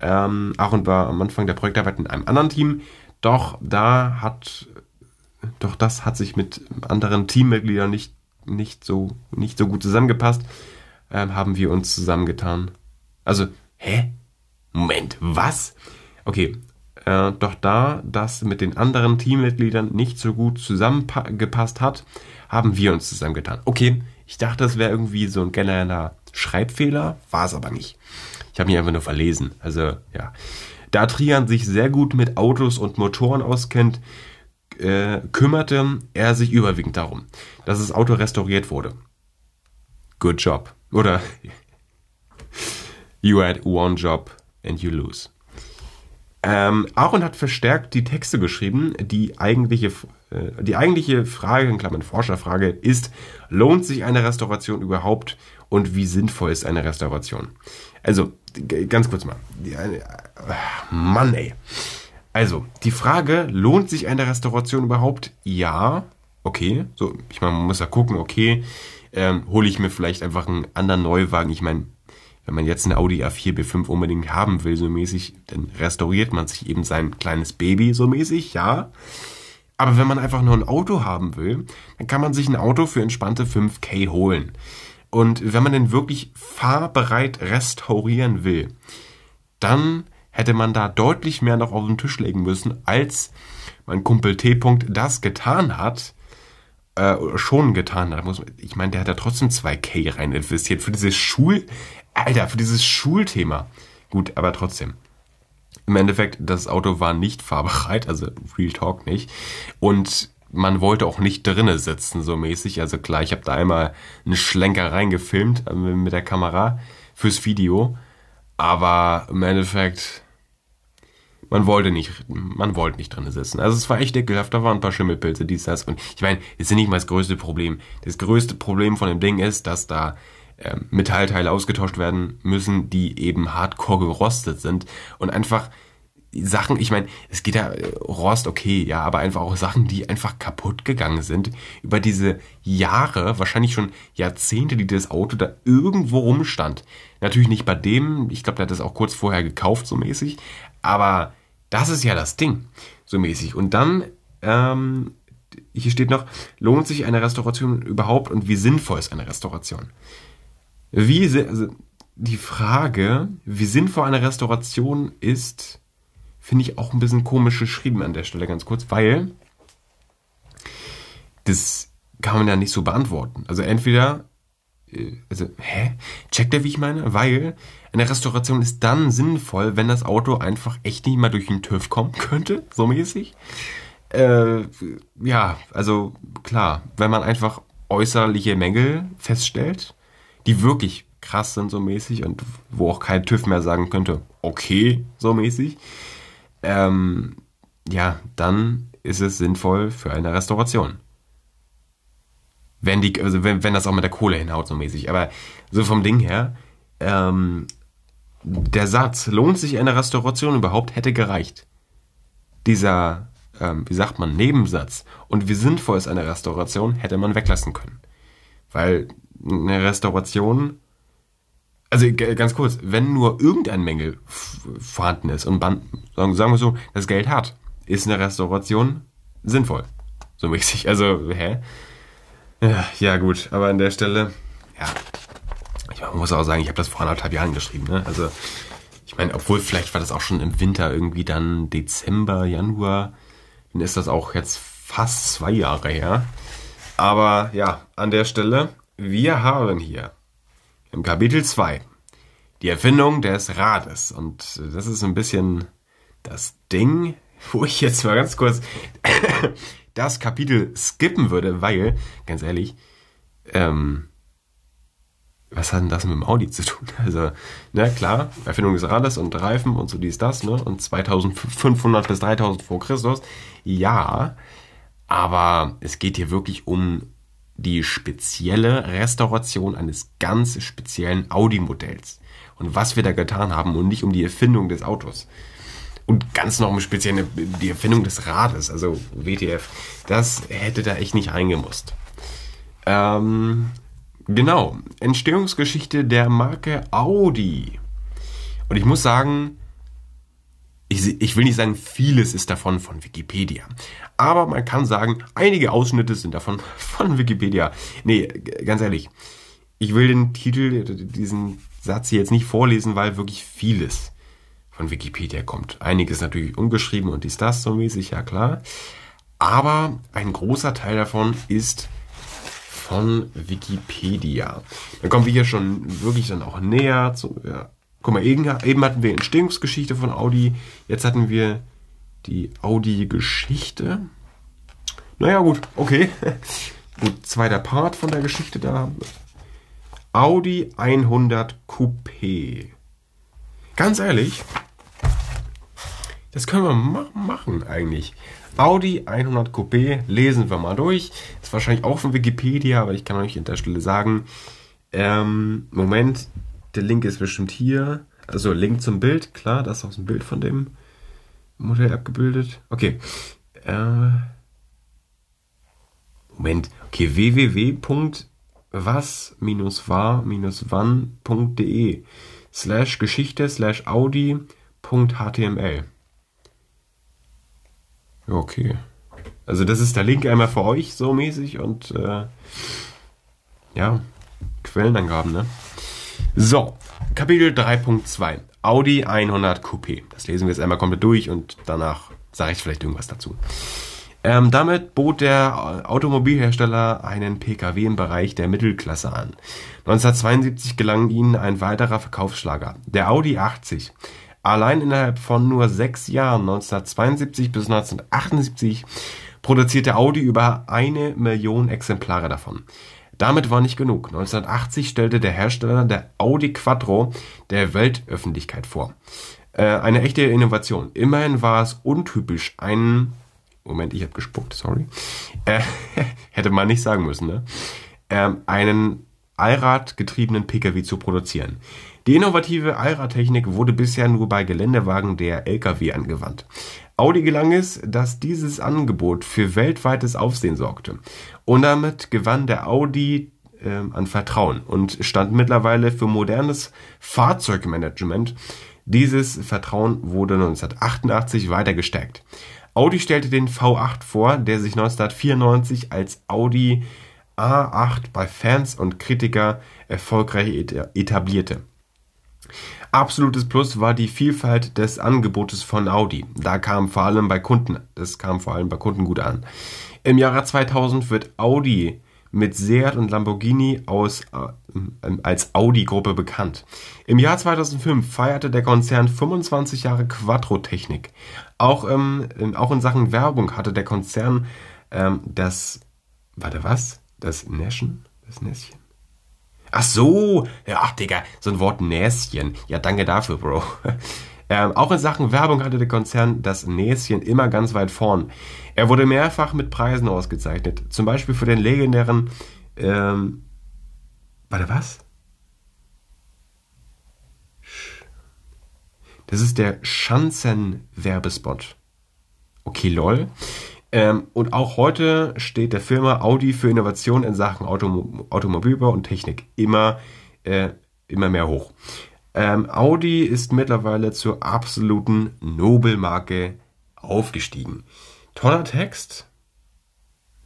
Ähm, Aaron war am Anfang der Projektarbeit in einem anderen Team, doch da hat, doch das hat sich mit anderen Teammitgliedern nicht, nicht so, nicht so gut zusammengepasst, ähm, haben wir uns zusammengetan. Also, hä? Moment, was? Okay, äh, doch da das mit den anderen Teammitgliedern nicht so gut zusammengepasst hat, haben wir uns zusammengetan. Okay, ich dachte, das wäre irgendwie so ein genereller Schreibfehler, war es aber nicht. Ich habe mich einfach nur verlesen. Also ja, da Trian sich sehr gut mit Autos und Motoren auskennt, äh, kümmerte er sich überwiegend darum, dass das Auto restauriert wurde. Good job. Oder you had one job and you lose. Ähm, Aaron hat verstärkt die Texte geschrieben. Die eigentliche, äh, die eigentliche Frage, in Klammern Forscherfrage, ist, lohnt sich eine Restauration überhaupt und wie sinnvoll ist eine Restauration? Also, ganz kurz mal. Die, äh, Mann, ey. Also, die Frage, lohnt sich eine Restauration überhaupt? Ja, okay. So, ich meine, man muss ja gucken, okay, ähm, hole ich mir vielleicht einfach einen anderen Neuwagen. Ich meine, wenn man jetzt einen Audi A4 B5 unbedingt haben will, so mäßig, dann restauriert man sich eben sein kleines Baby so mäßig, ja. Aber wenn man einfach nur ein Auto haben will, dann kann man sich ein Auto für entspannte 5K holen. Und wenn man den wirklich fahrbereit restaurieren will, dann hätte man da deutlich mehr noch auf den Tisch legen müssen, als mein Kumpel T. das getan hat, äh, schon getan hat. Ich meine, der hat da trotzdem 2K rein investiert für dieses Schul, Alter, für dieses Schulthema. Gut, aber trotzdem. Im Endeffekt, das Auto war nicht fahrbereit, also Real Talk nicht. Und man wollte auch nicht drinnen sitzen, so mäßig. Also klar, ich habe da einmal einen Schlenker reingefilmt äh, mit der Kamera fürs Video. Aber im Endeffekt, man wollte nicht, man wollte nicht drinnen sitzen. Also es war echt ekelhaft, da waren ein paar Schimmelpilze, dies, das. Und ich meine, das ist nicht mal das größte Problem. Das größte Problem von dem Ding ist, dass da Metallteile ausgetauscht werden müssen, die eben hardcore gerostet sind und einfach Sachen, ich meine, es geht ja äh, Rost, okay, ja, aber einfach auch Sachen, die einfach kaputt gegangen sind über diese Jahre, wahrscheinlich schon Jahrzehnte, die das Auto da irgendwo rumstand. Natürlich nicht bei dem, ich glaube, der hat das auch kurz vorher gekauft, so mäßig, aber das ist ja das Ding, so mäßig. Und dann, ähm, hier steht noch, lohnt sich eine Restauration überhaupt und wie sinnvoll ist eine Restauration? Wie, also die Frage, wie sinnvoll eine Restauration ist, finde ich auch ein bisschen komisch geschrieben an der Stelle ganz kurz, weil das kann man ja nicht so beantworten. Also entweder, äh, also, hä? Checkt ihr, wie ich meine? Weil eine Restauration ist dann sinnvoll, wenn das Auto einfach echt nicht mal durch den TÜV kommen könnte, so mäßig. Äh, ja, also klar, wenn man einfach äußerliche Mängel feststellt, die wirklich krass sind, so mäßig, und wo auch kein TÜV mehr sagen könnte, okay, so mäßig, ähm, ja, dann ist es sinnvoll für eine Restauration. Wenn, die, also wenn, wenn das auch mit der Kohle hinhaut, so mäßig. Aber so vom Ding her, ähm, der Satz, lohnt sich eine Restauration überhaupt, hätte gereicht. Dieser, ähm, wie sagt man, Nebensatz und wie sinnvoll ist eine Restauration, hätte man weglassen können. Weil eine Restauration also ganz kurz, wenn nur irgendein Mängel vorhanden ist und man, sagen wir so, das Geld hat, ist eine Restauration sinnvoll. So mäßig. Also, hä? Ja, gut, aber an der Stelle, ja. Ich muss auch sagen, ich habe das vor anderthalb Jahren geschrieben, ne? Also, ich meine, obwohl vielleicht war das auch schon im Winter irgendwie dann Dezember, Januar, dann ist das auch jetzt fast zwei Jahre her. Aber ja, an der Stelle, wir haben hier im Kapitel 2 die Erfindung des Rades. Und das ist ein bisschen das Ding, wo ich jetzt mal ganz kurz das Kapitel skippen würde, weil, ganz ehrlich, ähm, was hat denn das mit dem Audi zu tun? Also, na klar, Erfindung des Rades und Reifen und so dies, das, ne? Und 2500 bis 3000 vor Christus. Ja, aber es geht hier wirklich um die spezielle Restauration eines ganz speziellen Audi-Modells. Und was wir da getan haben und nicht um die Erfindung des Autos. Und ganz noch im Speziellen die Erfindung des Rades, also WTF. Das hätte da echt nicht reingemusst. Ähm, genau, Entstehungsgeschichte der Marke Audi. Und ich muss sagen, ich, ich will nicht sagen, vieles ist davon von Wikipedia. Aber man kann sagen, einige Ausschnitte sind davon von Wikipedia. Nee, ganz ehrlich. Ich will den Titel, diesen Satz hier jetzt nicht vorlesen, weil wirklich vieles von Wikipedia kommt. Einiges natürlich ungeschrieben und ist das so mäßig, ja klar. Aber ein großer Teil davon ist von Wikipedia. Dann kommen wir hier schon wirklich dann auch näher zu, ja, Guck mal, eben, eben hatten wir Entstehungsgeschichte von Audi, jetzt hatten wir die Audi-Geschichte. Naja, gut, okay. gut, zweiter Part von der Geschichte da. Audi 100 Coupé. Ganz ehrlich, das können wir ma machen eigentlich. Audi 100 Coupé, lesen wir mal durch. Ist wahrscheinlich auch von Wikipedia, aber ich kann euch an der Stelle sagen, ähm, Moment, der Link ist bestimmt hier. Also Link zum Bild, klar, da ist auch ein Bild von dem Modell abgebildet. Okay. Äh, Moment. Okay, www.was-war-wann.de slash Geschichte slash Audi.html. Okay. Also das ist der Link einmal für euch so mäßig und äh, ja, Quellenangaben, ne? So, Kapitel 3.2 Audi 100 Coupé. Das lesen wir jetzt einmal komplett durch und danach sage ich vielleicht irgendwas dazu. Ähm, damit bot der Automobilhersteller einen Pkw im Bereich der Mittelklasse an. 1972 gelang ihnen ein weiterer Verkaufsschlager, der Audi 80. Allein innerhalb von nur sechs Jahren, 1972 bis 1978, produzierte Audi über eine Million Exemplare davon. Damit war nicht genug. 1980 stellte der Hersteller der Audi Quattro der Weltöffentlichkeit vor. Äh, eine echte Innovation. Immerhin war es untypisch, einen Moment, ich habe gespuckt, sorry. Äh, hätte man nicht sagen müssen, ne? Ähm, einen Allradgetriebenen Pkw zu produzieren. Die innovative Allradtechnik wurde bisher nur bei Geländewagen der Lkw angewandt. Audi gelang es, dass dieses Angebot für weltweites Aufsehen sorgte. Und damit gewann der Audi äh, an Vertrauen und stand mittlerweile für modernes Fahrzeugmanagement. Dieses Vertrauen wurde 1988 weiter gestärkt. Audi stellte den V8 vor, der sich 1994 als Audi A8 bei Fans und Kritiker erfolgreich etablierte. Absolutes Plus war die Vielfalt des Angebotes von Audi. Da kam vor allem bei Kunden, das kam vor allem bei Kunden gut an. Im Jahre 2000 wird Audi mit Seat und Lamborghini aus, äh, als Audi-Gruppe bekannt. Im Jahr 2005 feierte der Konzern 25 Jahre Quattro-Technik. Auch, ähm, auch in Sachen Werbung hatte der Konzern ähm, das, warte was? Das Näschen? Das Näschen? Ach so, ja, ach Digga, so ein Wort Näschen. Ja, danke dafür, Bro. Ähm, auch in Sachen Werbung hatte der Konzern das Näschen immer ganz weit vorn. Er wurde mehrfach mit Preisen ausgezeichnet. Zum Beispiel für den legendären, ähm, warte, was? Das ist der Schanzen-Werbespot. Okay, lol. Ähm, und auch heute steht der Firma Audi für Innovation in Sachen Autom Automobilbau und Technik immer, äh, immer mehr hoch. Ähm, Audi ist mittlerweile zur absoluten Nobelmarke aufgestiegen. Toller Text.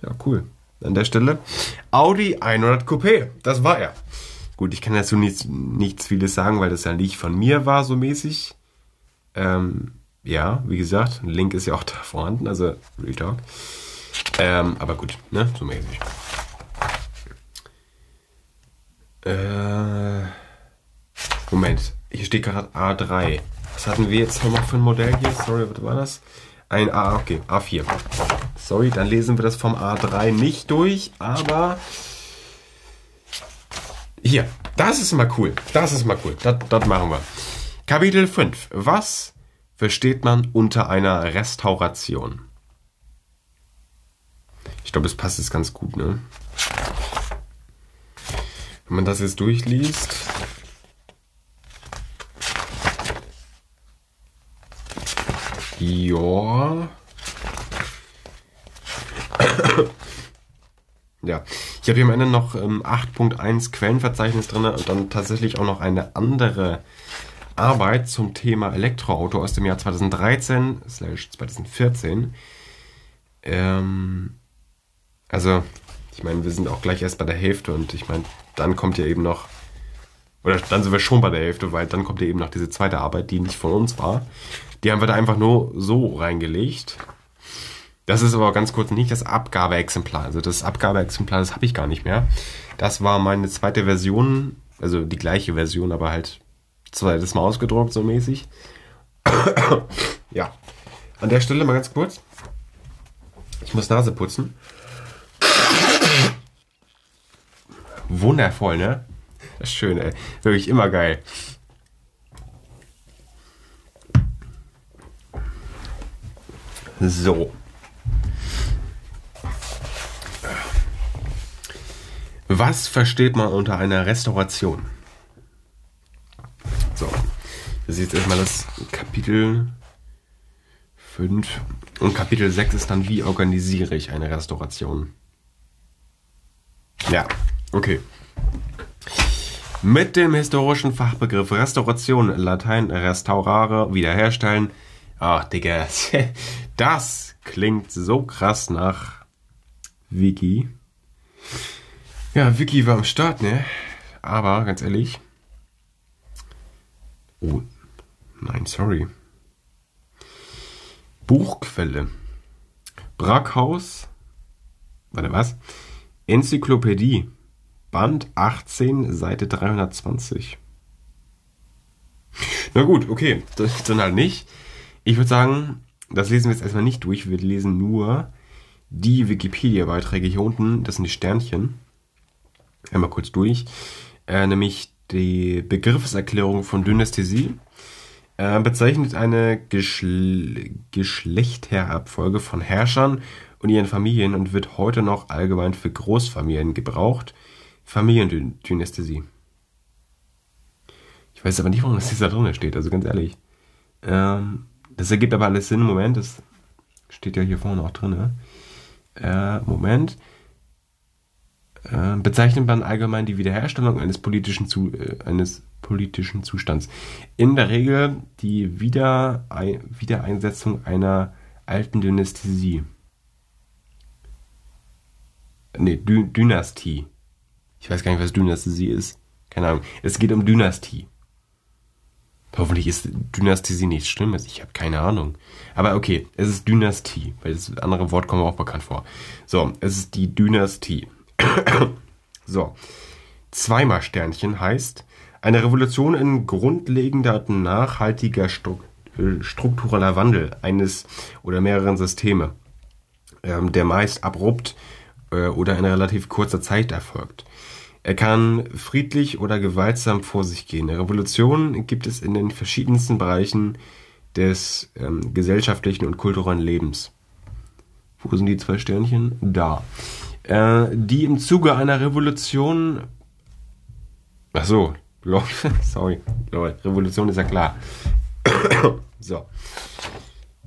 Ja, cool. An der Stelle. Audi 100 Coupé. Das war er. Gut, ich kann dazu nichts, nichts vieles sagen, weil das ja nicht von mir war, so mäßig. Ähm, ja, wie gesagt, ein Link ist ja auch da vorhanden, also Real Talk. Ähm, aber gut, ne, so mäßig. Äh, Moment, hier steht gerade A3. Was hatten wir jetzt nochmal für ein Modell hier? Sorry, was war das? Ein A, okay, A4. Sorry, dann lesen wir das vom A3 nicht durch, aber hier, das ist mal cool. Das ist mal cool. Das, das machen wir. Kapitel 5. Was versteht man unter einer Restauration? Ich glaube, es passt jetzt ganz gut, ne? Wenn man das jetzt durchliest. Ja. ja. Ich habe hier am Ende noch ähm, 8.1 Quellenverzeichnis drin und dann tatsächlich auch noch eine andere Arbeit zum Thema Elektroauto aus dem Jahr 2013 2014. Ähm, also, ich meine, wir sind auch gleich erst bei der Hälfte und ich meine, dann kommt ja eben noch, oder dann sind wir schon bei der Hälfte, weil dann kommt ja eben noch diese zweite Arbeit, die nicht von uns war. Die haben wir da einfach nur so reingelegt. Das ist aber ganz kurz nicht das Abgabeexemplar. Also das Abgabeexemplar, das habe ich gar nicht mehr. Das war meine zweite Version, also die gleiche Version, aber halt zweites Mal ausgedruckt, so mäßig. ja. An der Stelle mal ganz kurz. Ich muss Nase putzen. Wundervoll, ne? Das ist schön, ey. Wirklich immer geil. So. Was versteht man unter einer Restauration? Das ist jetzt erstmal das Kapitel 5. Und Kapitel 6 ist dann, wie organisiere ich eine Restauration? Ja, okay. Mit dem historischen Fachbegriff Restauration, Latein restaurare, wiederherstellen. Ach, Digga, das klingt so krass nach Wiki. Ja, Wiki war am Start, ne? Aber ganz ehrlich, Oh, nein, sorry. Buchquelle. Brackhaus. Warte, was? Enzyklopädie. Band 18, Seite 320. Na gut, okay, das dann halt nicht. Ich würde sagen, das lesen wir jetzt erstmal nicht durch. Wir lesen nur die Wikipedia-Beiträge hier unten. Das sind die Sternchen. Einmal kurz durch. Äh, nämlich die Begriffserklärung von Dynästhesie äh, bezeichnet eine Geschle Geschlechterabfolge von Herrschern und ihren Familien und wird heute noch allgemein für Großfamilien gebraucht. Familiendynästhesie. Ich weiß aber nicht, warum das da drin steht, also ganz ehrlich. Ähm, das ergibt aber alles Sinn. Moment, das steht ja hier vorne auch drin. Ne? Äh, Moment. Äh, bezeichnet man allgemein die Wiederherstellung eines politischen, Zu äh, eines politischen Zustands. In der Regel die Wiederei Wiedereinsetzung einer alten Dynastie. Ne, Dy Dynastie. Ich weiß gar nicht, was Dynastie ist. Keine Ahnung. Es geht um Dynastie. Hoffentlich ist Dynastie nichts Schlimmes. Ich habe keine Ahnung. Aber okay, es ist Dynastie, weil das andere Wort kommt mir auch bekannt vor. So, es ist die Dynastie. so, zweimal Sternchen heißt eine Revolution in grundlegender nachhaltiger äh, struktureller Wandel eines oder mehreren Systeme, ähm, der meist abrupt äh, oder in relativ kurzer Zeit erfolgt. Er kann friedlich oder gewaltsam vor sich gehen. Eine Revolution gibt es in den verschiedensten Bereichen des ähm, gesellschaftlichen und kulturellen Lebens. Wo sind die zwei Sternchen? Da. Äh, die im Zuge einer Revolution. Ach so, sorry, Revolution ist ja klar. so.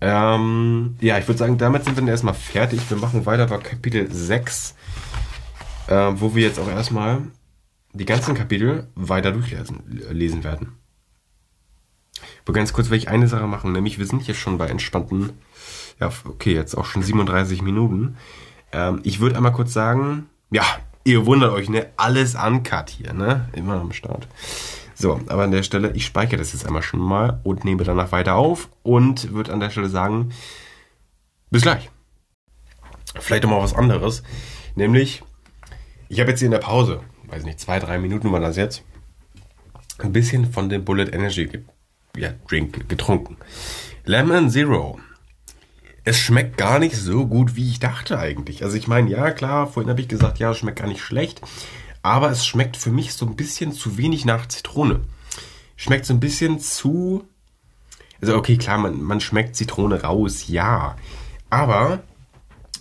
Ähm, ja, ich würde sagen, damit sind wir dann erstmal fertig. Wir machen weiter bei Kapitel 6 äh, wo wir jetzt auch erstmal die ganzen Kapitel weiter durchlesen lesen werden. Aber ganz kurz will ich eine Sache machen, nämlich wir sind jetzt schon bei entspannten, ja, okay, jetzt auch schon 37 Minuten. Ähm, ich würde einmal kurz sagen, ja, ihr wundert euch, ne, alles uncut hier, ne, immer am Start. So, aber an der Stelle, ich speichere das jetzt einmal schon mal und nehme danach weiter auf und würde an der Stelle sagen, bis gleich. Vielleicht nochmal was anderes, nämlich ich habe jetzt hier in der Pause, weiß nicht, zwei, drei Minuten war das jetzt, ein bisschen von dem Bullet Energy ja, Drink getrunken. Lemon Zero. Es schmeckt gar nicht so gut, wie ich dachte eigentlich. Also ich meine, ja klar, vorhin habe ich gesagt, ja, es schmeckt gar nicht schlecht, aber es schmeckt für mich so ein bisschen zu wenig nach Zitrone. Schmeckt so ein bisschen zu... Also okay, klar, man, man schmeckt Zitrone raus, ja. Aber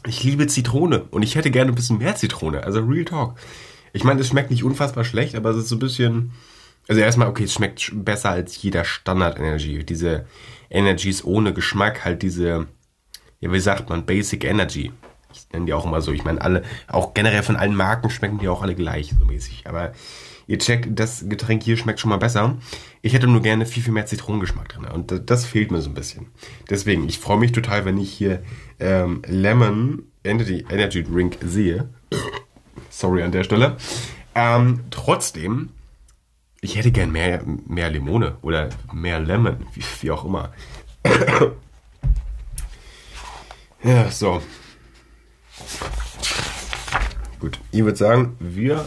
ich liebe Zitrone und ich hätte gerne ein bisschen mehr Zitrone. Also Real Talk. Ich meine, es schmeckt nicht unfassbar schlecht, aber es ist so ein bisschen. Also erstmal, okay, es schmeckt besser als jeder Standard-Energy. Diese Energies ohne Geschmack, halt diese, ja, wie sagt man, Basic Energy. Ich nenne die auch immer so. Ich meine, alle, auch generell von allen Marken schmecken die auch alle gleich, so mäßig. Aber ihr checkt, das Getränk hier schmeckt schon mal besser. Ich hätte nur gerne viel, viel mehr Zitronengeschmack drin. Und das fehlt mir so ein bisschen. Deswegen, ich freue mich total, wenn ich hier ähm, Lemon Energy, Energy Drink sehe. Sorry an der Stelle. Ähm, trotzdem, ich hätte gern mehr, mehr Limone oder mehr Lemon, wie, wie auch immer. ja, so. Gut, ich würde sagen, wir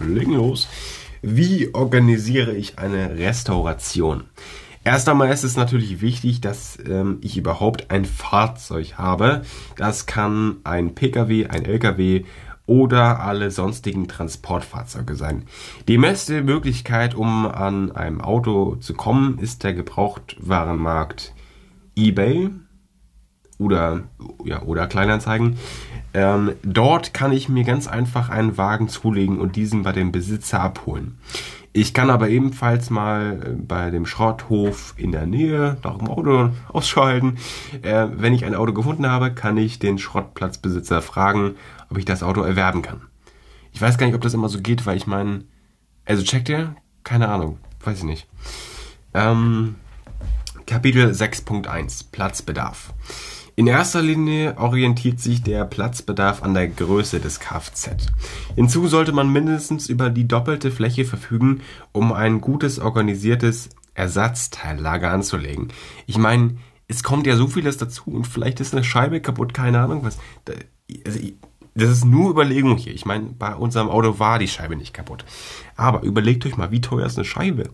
legen los. Wie organisiere ich eine Restauration? Erst einmal ist es natürlich wichtig, dass ähm, ich überhaupt ein Fahrzeug habe. Das kann ein Pkw, ein Lkw oder alle sonstigen Transportfahrzeuge sein. Die beste Möglichkeit, um an einem Auto zu kommen, ist der Gebrauchtwarenmarkt eBay oder, ja, oder Kleinanzeigen. Ähm, dort kann ich mir ganz einfach einen Wagen zulegen und diesen bei dem Besitzer abholen. Ich kann aber ebenfalls mal äh, bei dem Schrotthof in der Nähe nach dem Auto ausschalten. Äh, wenn ich ein Auto gefunden habe, kann ich den Schrottplatzbesitzer fragen, ob ich das Auto erwerben kann. Ich weiß gar nicht, ob das immer so geht, weil ich meine, also checkt ihr? Keine Ahnung, weiß ich nicht. Ähm, Kapitel 6.1 Platzbedarf. In erster Linie orientiert sich der Platzbedarf an der Größe des Kfz. Hinzu sollte man mindestens über die doppelte Fläche verfügen, um ein gutes organisiertes Ersatzteillager anzulegen. Ich meine, es kommt ja so vieles dazu und vielleicht ist eine Scheibe kaputt, keine Ahnung was. Also, das ist nur Überlegung hier. Ich meine, bei unserem Auto war die Scheibe nicht kaputt. Aber überlegt euch mal, wie teuer ist eine Scheibe?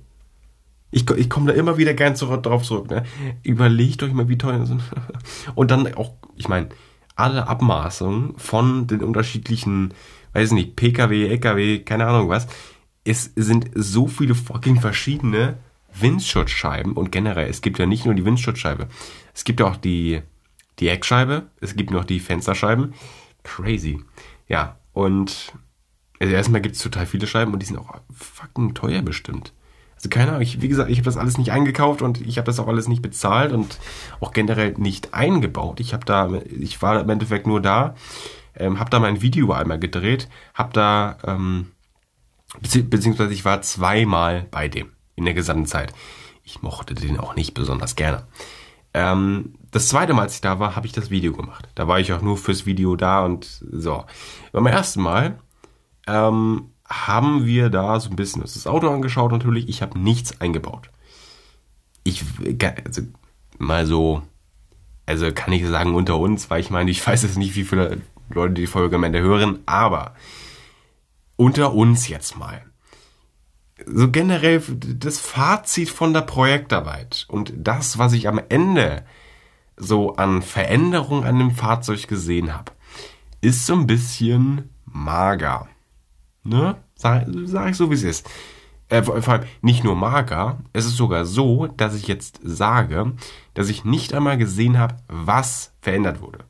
Ich, ich komme da immer wieder gern zurück, drauf zurück. Ne? Überlegt euch mal, wie teuer sind. Und dann auch, ich meine, alle Abmaßungen von den unterschiedlichen, weiß nicht, PKW, LKW, keine Ahnung was. Es sind so viele fucking verschiedene Windschutzscheiben und generell, es gibt ja nicht nur die Windschutzscheibe. Es gibt auch die, die Eckscheibe, es gibt noch die Fensterscheiben. Crazy. Ja, und also erstmal gibt es total viele Scheiben und die sind auch fucking teuer bestimmt. Also keine Ahnung, ich, wie gesagt, ich habe das alles nicht eingekauft und ich habe das auch alles nicht bezahlt und auch generell nicht eingebaut. Ich habe da, ich war im Endeffekt nur da, ähm, habe da mein Video einmal gedreht, habe da, ähm, beziehungsweise ich war zweimal bei dem in der gesamten Zeit. Ich mochte den auch nicht besonders gerne. Ähm, das zweite Mal, als ich da war, habe ich das Video gemacht. Da war ich auch nur fürs Video da und so. Beim ersten Mal ähm, haben wir da so ein bisschen das Auto angeschaut natürlich. Ich habe nichts eingebaut. Ich, also mal so, also kann ich sagen unter uns, weil ich meine, ich weiß jetzt nicht, wie viele Leute die Folge am Ende hören, aber unter uns jetzt mal so generell das Fazit von der Projektarbeit und das, was ich am Ende so an Veränderung an dem Fahrzeug gesehen habe, ist so ein bisschen mager. Ne? Sag, sag ich so, wie es ist. Äh, vor allem nicht nur mager, es ist sogar so, dass ich jetzt sage, dass ich nicht einmal gesehen habe, was verändert wurde.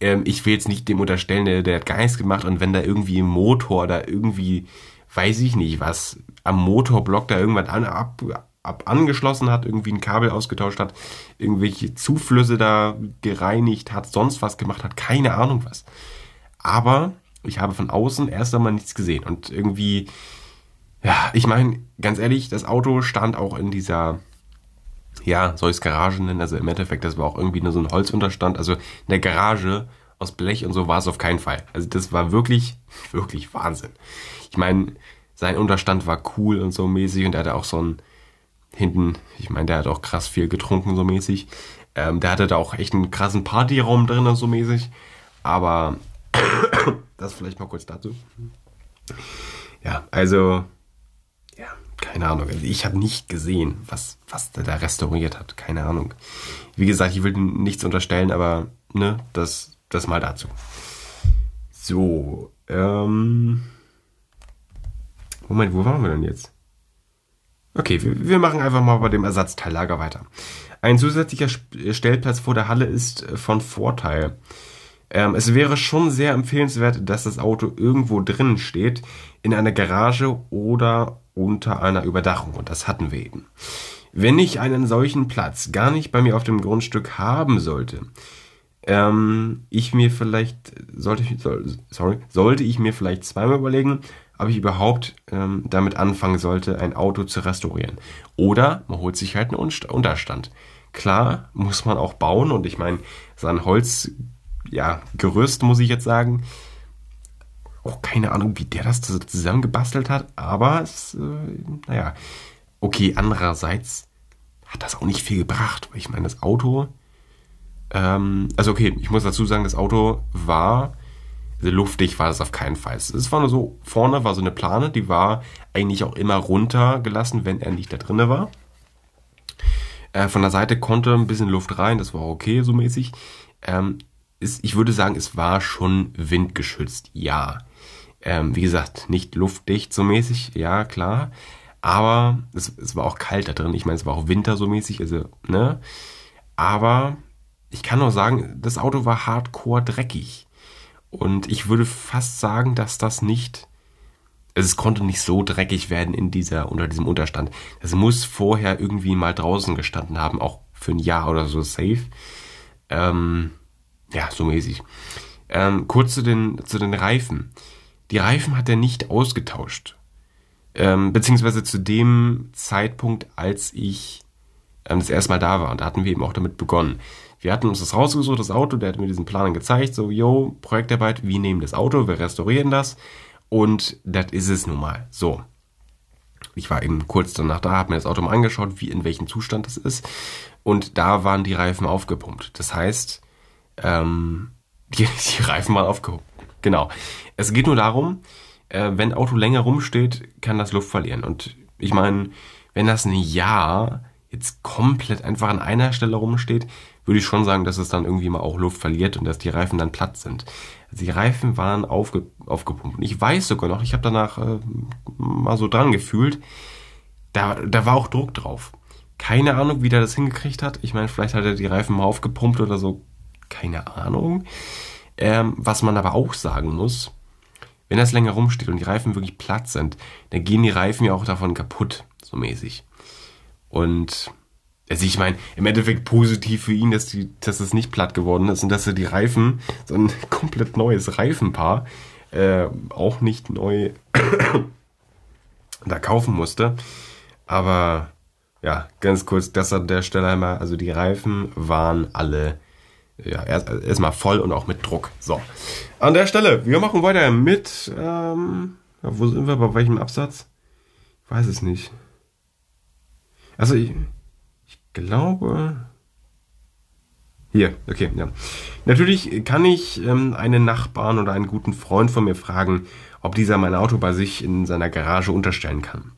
Ähm, ich will jetzt nicht dem unterstellen, der, der hat Geist gemacht und wenn da irgendwie im Motor da irgendwie, weiß ich nicht was, am Motorblock da irgendwas an, ab, ab angeschlossen hat, irgendwie ein Kabel ausgetauscht hat, irgendwelche Zuflüsse da gereinigt hat, sonst was gemacht hat, keine Ahnung was. Aber ich habe von außen erst einmal nichts gesehen und irgendwie, ja, ich meine, ganz ehrlich, das Auto stand auch in dieser, ja, soll ich es Garage nennen, also im Endeffekt, das war auch irgendwie nur so ein Holzunterstand, also in der Garage aus Blech und so war es auf keinen Fall. Also das war wirklich, wirklich Wahnsinn. Ich meine, sein Unterstand war cool und so mäßig und er hatte auch so ein hinten, ich meine, der hat auch krass viel getrunken so mäßig. Ähm, der hatte da auch echt einen krassen Partyraum drin so mäßig. Aber das vielleicht mal kurz dazu. Ja, also ja, keine Ahnung. Also ich habe nicht gesehen, was, was der da restauriert hat. Keine Ahnung. Wie gesagt, ich will nichts unterstellen, aber ne, das, das mal dazu. So, ähm, Moment, wo waren wir denn jetzt? Okay, wir, wir machen einfach mal bei dem Ersatzteillager weiter. Ein zusätzlicher Stellplatz vor der Halle ist äh, von Vorteil. Ähm, es wäre schon sehr empfehlenswert, dass das Auto irgendwo drinnen steht, in einer Garage oder unter einer Überdachung. Und das hatten wir eben. Wenn ich einen solchen Platz gar nicht bei mir auf dem Grundstück haben sollte, ähm, ich mir vielleicht, sollte ich, sorry, sollte ich mir vielleicht zweimal überlegen, ob ich überhaupt ähm, damit anfangen sollte, ein Auto zu restaurieren. Oder man holt sich halt einen Unterstand. Klar, muss man auch bauen und ich meine, sein Holz, ja, Gerüst, muss ich jetzt sagen. Auch keine Ahnung, wie der das zusammengebastelt hat, aber es, äh, naja, okay, andererseits hat das auch nicht viel gebracht, weil ich meine, das Auto, ähm, also okay, ich muss dazu sagen, das Auto war luftdicht war das auf keinen Fall. Es war nur so, vorne war so eine Plane, die war eigentlich auch immer runtergelassen, wenn er nicht da drinne war. Äh, von der Seite konnte ein bisschen Luft rein, das war okay so mäßig. Ähm, ist, ich würde sagen, es war schon windgeschützt, ja. Ähm, wie gesagt, nicht luftdicht so mäßig, ja, klar. Aber es, es war auch kalt da drin. Ich meine, es war auch Winter so mäßig, also, ne? Aber ich kann nur sagen, das Auto war hardcore dreckig. Und ich würde fast sagen, dass das nicht, also es konnte nicht so dreckig werden in dieser, unter diesem Unterstand. Es muss vorher irgendwie mal draußen gestanden haben, auch für ein Jahr oder so safe. Ähm, ja, so mäßig. Ähm, kurz zu den, zu den Reifen. Die Reifen hat er nicht ausgetauscht. Ähm, beziehungsweise zu dem Zeitpunkt, als ich ähm, das erste Mal da war. Und da hatten wir eben auch damit begonnen. Wir hatten uns das rausgesucht, das Auto, der hat mir diesen Plan gezeigt, so, yo, Projektarbeit, wir nehmen das Auto, wir restaurieren das und das ist es nun mal. So. Ich war eben kurz danach da, habe mir das Auto mal angeschaut, wie in welchem Zustand das ist. Und da waren die Reifen aufgepumpt. Das heißt, ähm, die, die Reifen waren aufgepumpt. Genau. Es geht nur darum, äh, wenn Auto länger rumsteht, kann das Luft verlieren. Und ich meine, wenn das ein Jahr jetzt komplett einfach an einer Stelle rumsteht, würde ich schon sagen, dass es dann irgendwie mal auch Luft verliert und dass die Reifen dann platt sind. Also die Reifen waren aufge, aufgepumpt. Und ich weiß sogar noch, ich habe danach äh, mal so dran gefühlt, da, da war auch Druck drauf. Keine Ahnung, wie der das hingekriegt hat. Ich meine, vielleicht hat er die Reifen mal aufgepumpt oder so. Keine Ahnung. Ähm, was man aber auch sagen muss, wenn das länger rumsteht und die Reifen wirklich platt sind, dann gehen die Reifen ja auch davon kaputt, so mäßig. Und also ich meine, im Endeffekt positiv für ihn, dass, die, dass es nicht platt geworden ist und dass er die Reifen, so ein komplett neues Reifenpaar, äh, auch nicht neu da kaufen musste. Aber ja, ganz kurz, das an der Stelle einmal, also die Reifen waren alle ja, erstmal erst voll und auch mit Druck. So. An der Stelle, wir machen weiter mit, ähm, wo sind wir, bei welchem Absatz? Ich weiß es nicht. Also ich, ich glaube. Hier, okay, ja. Natürlich kann ich ähm, einen Nachbarn oder einen guten Freund von mir fragen, ob dieser mein Auto bei sich in seiner Garage unterstellen kann.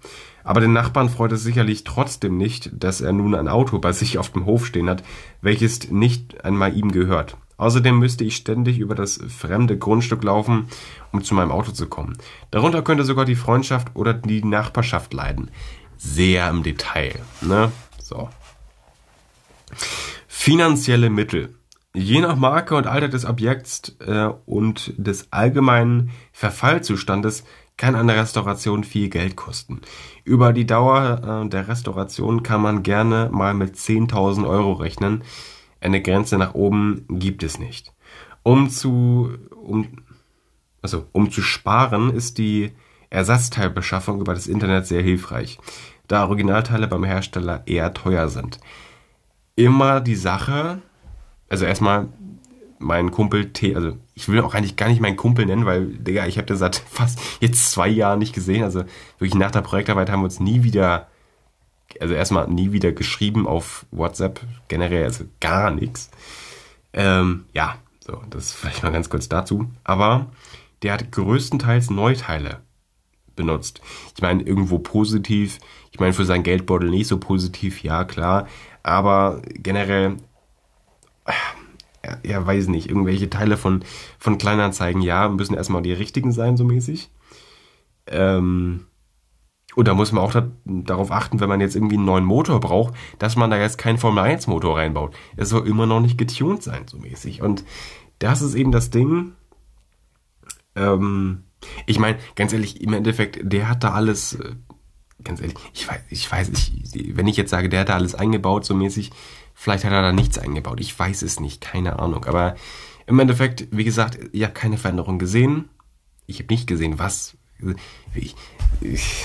Aber den Nachbarn freut es sicherlich trotzdem nicht, dass er nun ein Auto bei sich auf dem Hof stehen hat, welches nicht einmal ihm gehört. Außerdem müsste ich ständig über das fremde Grundstück laufen, um zu meinem Auto zu kommen. Darunter könnte sogar die Freundschaft oder die Nachbarschaft leiden. Sehr im Detail, ne? So. Finanzielle Mittel. Je nach Marke und Alter des Objekts äh, und des allgemeinen Verfallzustandes kann eine Restauration viel Geld kosten. Über die Dauer äh, der Restauration kann man gerne mal mit 10.000 Euro rechnen. Eine Grenze nach oben gibt es nicht. Um zu, um, also, um zu sparen ist die Ersatzteilbeschaffung über das Internet sehr hilfreich, da Originalteile beim Hersteller eher teuer sind. Immer die Sache, also erstmal mein Kumpel T, also ich will auch eigentlich gar nicht meinen Kumpel nennen, weil, Digga, ich habe den seit fast jetzt zwei Jahren nicht gesehen. Also wirklich nach der Projektarbeit haben wir uns nie wieder, also erstmal nie wieder geschrieben auf WhatsApp, generell also gar nichts. Ähm, ja, so, das vielleicht mal ganz kurz dazu. Aber der hat größtenteils Neuteile benutzt. Ich meine, irgendwo positiv. Ich meine, für sein Geldbeutel nicht so positiv, ja, klar. Aber generell ja, weiß nicht, irgendwelche Teile von, von Kleinanzeigen, ja, müssen erstmal die richtigen sein, so mäßig. Ähm, und da muss man auch da, darauf achten, wenn man jetzt irgendwie einen neuen Motor braucht, dass man da jetzt keinen Formel 1 Motor reinbaut. Es soll immer noch nicht getuned sein, so mäßig. Und das ist eben das Ding. Ähm, ich meine, ganz ehrlich, im Endeffekt, der hat da alles, äh, ganz ehrlich, ich weiß, ich weiß, ich, wenn ich jetzt sage, der hat da alles eingebaut, so mäßig, Vielleicht hat er da nichts eingebaut. Ich weiß es nicht. Keine Ahnung. Aber im Endeffekt, wie gesagt, ich habe keine Veränderung gesehen. Ich habe nicht gesehen, was. Ich,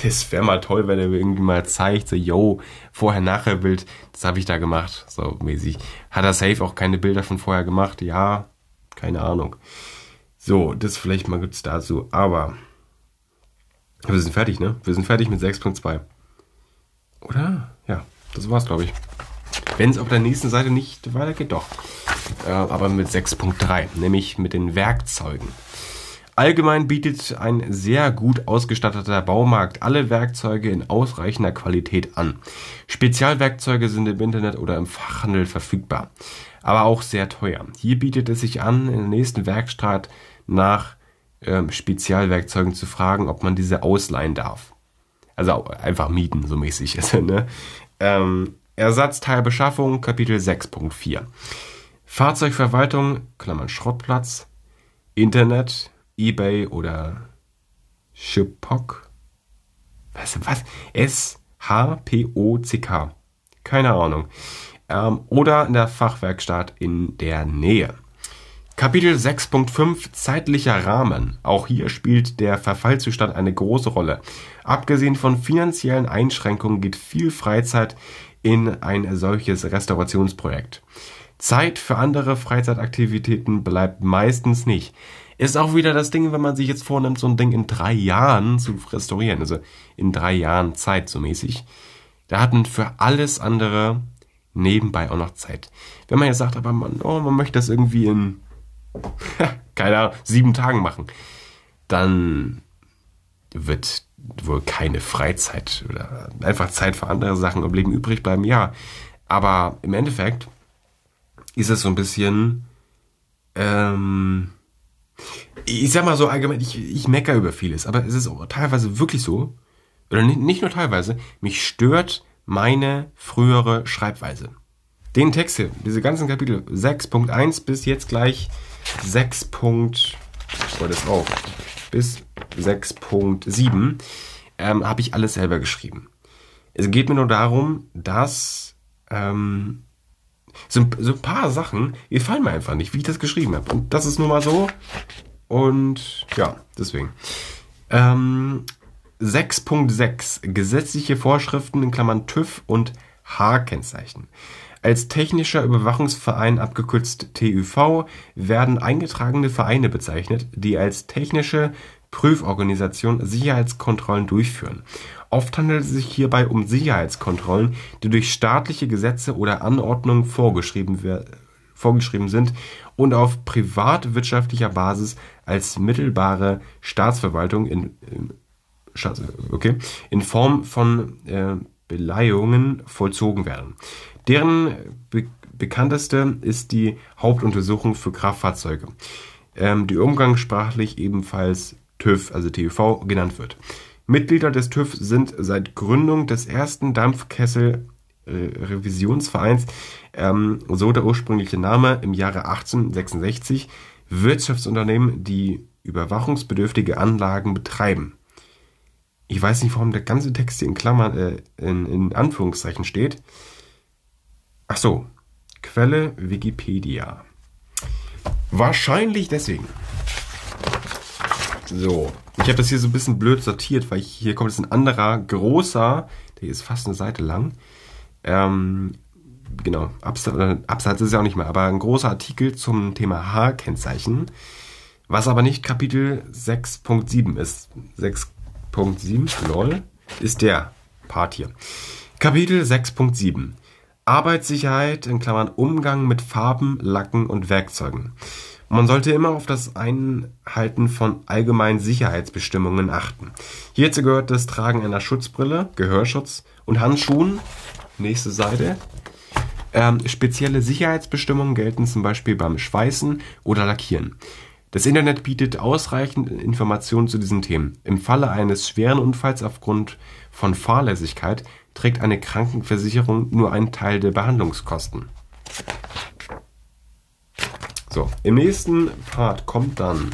es wäre mal toll, wenn er irgendwie mal zeigt, so, yo, vorher-nachher-Bild, das habe ich da gemacht, so mäßig. Hat er safe auch keine Bilder von vorher gemacht? Ja, keine Ahnung. So, das vielleicht mal kurz dazu. Aber wir sind fertig, ne? Wir sind fertig mit 6.2. Oder? Ja, das war's, glaube ich. Wenn es auf der nächsten Seite nicht weitergeht, doch. Äh, aber mit 6.3, nämlich mit den Werkzeugen. Allgemein bietet ein sehr gut ausgestatteter Baumarkt alle Werkzeuge in ausreichender Qualität an. Spezialwerkzeuge sind im Internet oder im Fachhandel verfügbar, aber auch sehr teuer. Hier bietet es sich an, in der nächsten Werkstatt nach ähm, Spezialwerkzeugen zu fragen, ob man diese ausleihen darf. Also einfach mieten, so mäßig. Also, ne? ähm, Ersatzteilbeschaffung, Kapitel 6.4. Fahrzeugverwaltung, Klammern Schrottplatz, Internet, Ebay oder Shippock. Was, was? S-H-P-O-C-K. Keine Ahnung. Ähm, oder in der Fachwerkstatt in der Nähe. Kapitel 6.5 Zeitlicher Rahmen. Auch hier spielt der Verfallzustand eine große Rolle. Abgesehen von finanziellen Einschränkungen geht viel Freizeit in ein solches Restaurationsprojekt. Zeit für andere Freizeitaktivitäten bleibt meistens nicht. Ist auch wieder das Ding, wenn man sich jetzt vornimmt, so ein Ding in drei Jahren zu restaurieren, also in drei Jahren Zeit so mäßig. Da hatten für alles andere nebenbei auch noch Zeit. Wenn man jetzt sagt, aber man, oh, man möchte das irgendwie in, keine Ahnung, sieben Tagen machen, dann wird wohl keine Freizeit oder einfach Zeit für andere Sachen im Leben übrig bleiben. Ja, aber im Endeffekt ist es so ein bisschen, ähm, ich sag mal so allgemein, ich, ich mecker über vieles, aber es ist auch teilweise wirklich so, oder nicht, nur teilweise, mich stört meine frühere Schreibweise. Den Text hier, diese ganzen Kapitel 6.1 bis jetzt gleich 6. Oh, das auch. Bis 6.7 ähm, habe ich alles selber geschrieben. Es geht mir nur darum, dass ähm, so, so ein paar Sachen gefallen mir einfach nicht, wie ich das geschrieben habe. Und das ist nun mal so. Und ja, deswegen. Ähm, 6.6 Gesetzliche Vorschriften in Klammern TÜV und H-Kennzeichen. Als technischer Überwachungsverein abgekürzt TÜV werden eingetragene Vereine bezeichnet, die als technische Prüforganisation Sicherheitskontrollen durchführen. Oft handelt es sich hierbei um Sicherheitskontrollen, die durch staatliche Gesetze oder Anordnungen vorgeschrieben, vorgeschrieben sind und auf privatwirtschaftlicher Basis als mittelbare Staatsverwaltung in, okay, in Form von äh, Beleihungen vollzogen werden. Deren be bekannteste ist die Hauptuntersuchung für Kraftfahrzeuge, ähm, die umgangssprachlich ebenfalls TÜV, also TÜV, genannt wird. Mitglieder des TÜV sind seit Gründung des ersten Dampfkessel-Revisionsvereins, ähm, so der ursprüngliche Name, im Jahre 1866 Wirtschaftsunternehmen, die überwachungsbedürftige Anlagen betreiben. Ich weiß nicht, warum der ganze Text hier in Klammern, äh, in, in Anführungszeichen steht. Ach so, Quelle Wikipedia. Wahrscheinlich deswegen. So, ich habe das hier so ein bisschen blöd sortiert, weil ich, hier kommt jetzt ein anderer großer, der ist fast eine Seite lang. Ähm, genau, Absatz, ist ja auch nicht mehr, aber ein großer Artikel zum Thema H-Kennzeichen, was aber nicht Kapitel 6.7 ist. 6.7, lol, ist der Part hier. Kapitel 6.7 Arbeitssicherheit in Klammern Umgang mit Farben, Lacken und Werkzeugen. Man sollte immer auf das Einhalten von allgemeinen Sicherheitsbestimmungen achten. Hierzu gehört das Tragen einer Schutzbrille, Gehörschutz und Handschuhen. Nächste Seite. Ähm, spezielle Sicherheitsbestimmungen gelten zum Beispiel beim Schweißen oder Lackieren. Das Internet bietet ausreichend Informationen zu diesen Themen. Im Falle eines schweren Unfalls aufgrund von Fahrlässigkeit trägt eine Krankenversicherung nur einen Teil der Behandlungskosten. So, im nächsten Part kommt dann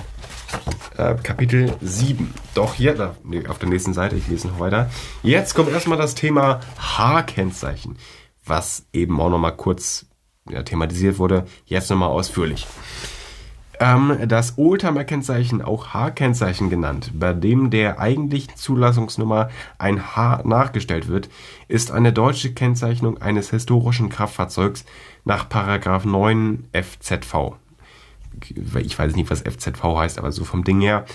äh, Kapitel 7. Doch hier, da, auf der nächsten Seite, ich lese noch weiter. Jetzt kommt erstmal das Thema H-Kennzeichen, was eben auch nochmal kurz ja, thematisiert wurde, jetzt nochmal ausführlich. Ähm, das Oldtimer-Kennzeichen, auch H-Kennzeichen genannt, bei dem der eigentlichen Zulassungsnummer ein H nachgestellt wird, ist eine deutsche Kennzeichnung eines historischen Kraftfahrzeugs nach 9 FZV. Ich weiß nicht, was FZV heißt, aber so vom Ding her,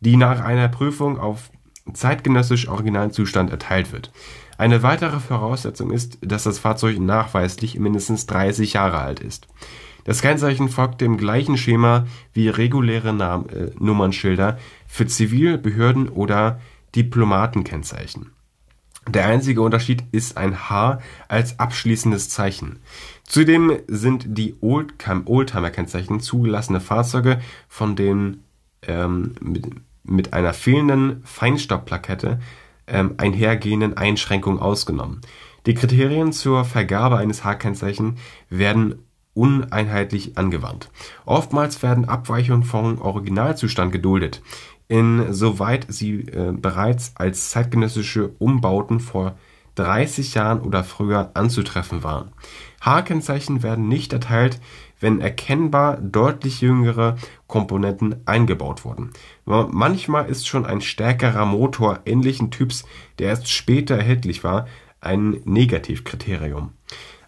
die nach einer Prüfung auf zeitgenössisch originalen Zustand erteilt wird. Eine weitere Voraussetzung ist, dass das Fahrzeug nachweislich mindestens 30 Jahre alt ist. Das Kennzeichen folgt dem gleichen Schema wie reguläre Nam äh, Nummernschilder für Zivil-, Behörden- oder Diplomatenkennzeichen. Der einzige Unterschied ist ein H als abschließendes Zeichen. Zudem sind die Oldtimer-Kennzeichen zugelassene Fahrzeuge von den ähm, mit, mit einer fehlenden Feinstaubplakette ähm, einhergehenden Einschränkungen ausgenommen. Die Kriterien zur Vergabe eines H-Kennzeichen werden uneinheitlich angewandt. Oftmals werden Abweichungen vom Originalzustand geduldet, insoweit sie äh, bereits als zeitgenössische Umbauten vor 30 Jahren oder früher anzutreffen waren. H-Kennzeichen werden nicht erteilt, wenn erkennbar deutlich jüngere Komponenten eingebaut wurden. Manchmal ist schon ein stärkerer Motor ähnlichen Typs, der erst später erhältlich war, ein Negativkriterium.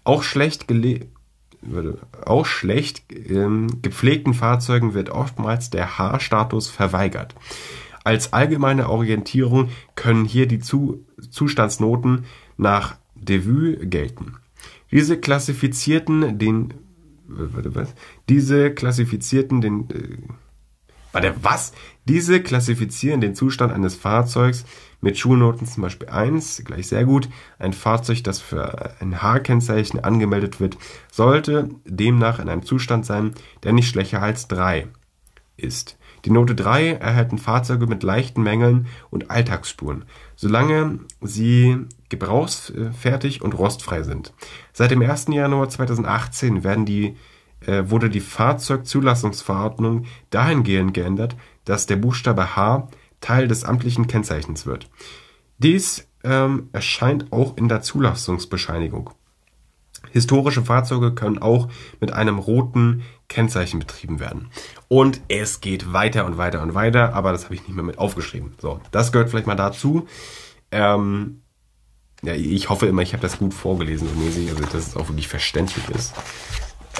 Auch schlecht auch schlecht, ähm, gepflegten Fahrzeugen wird oftmals der H-Status verweigert. Als allgemeine Orientierung können hier die Zu Zustandsnoten nach Devue gelten. Diese klassifizierten den warte, was? Diese klassifizierten den äh, warte, was? Diese klassifizieren den Zustand eines Fahrzeugs mit Schulnoten zum Beispiel 1, gleich sehr gut. Ein Fahrzeug, das für ein H-Kennzeichen angemeldet wird, sollte demnach in einem Zustand sein, der nicht schwächer als 3 ist. Die Note 3 erhalten Fahrzeuge mit leichten Mängeln und Alltagsspuren, solange sie gebrauchsfertig und rostfrei sind. Seit dem 1. Januar 2018 werden die, äh, wurde die Fahrzeugzulassungsverordnung dahingehend geändert, dass der Buchstabe H Teil des amtlichen Kennzeichens wird. Dies ähm, erscheint auch in der Zulassungsbescheinigung. Historische Fahrzeuge können auch mit einem roten Kennzeichen betrieben werden. Und es geht weiter und weiter und weiter, aber das habe ich nicht mehr mit aufgeschrieben. So, das gehört vielleicht mal dazu. Ähm, ja, ich hoffe immer, ich habe das gut vorgelesen, so mäßig, also dass es auch wirklich verständlich ist.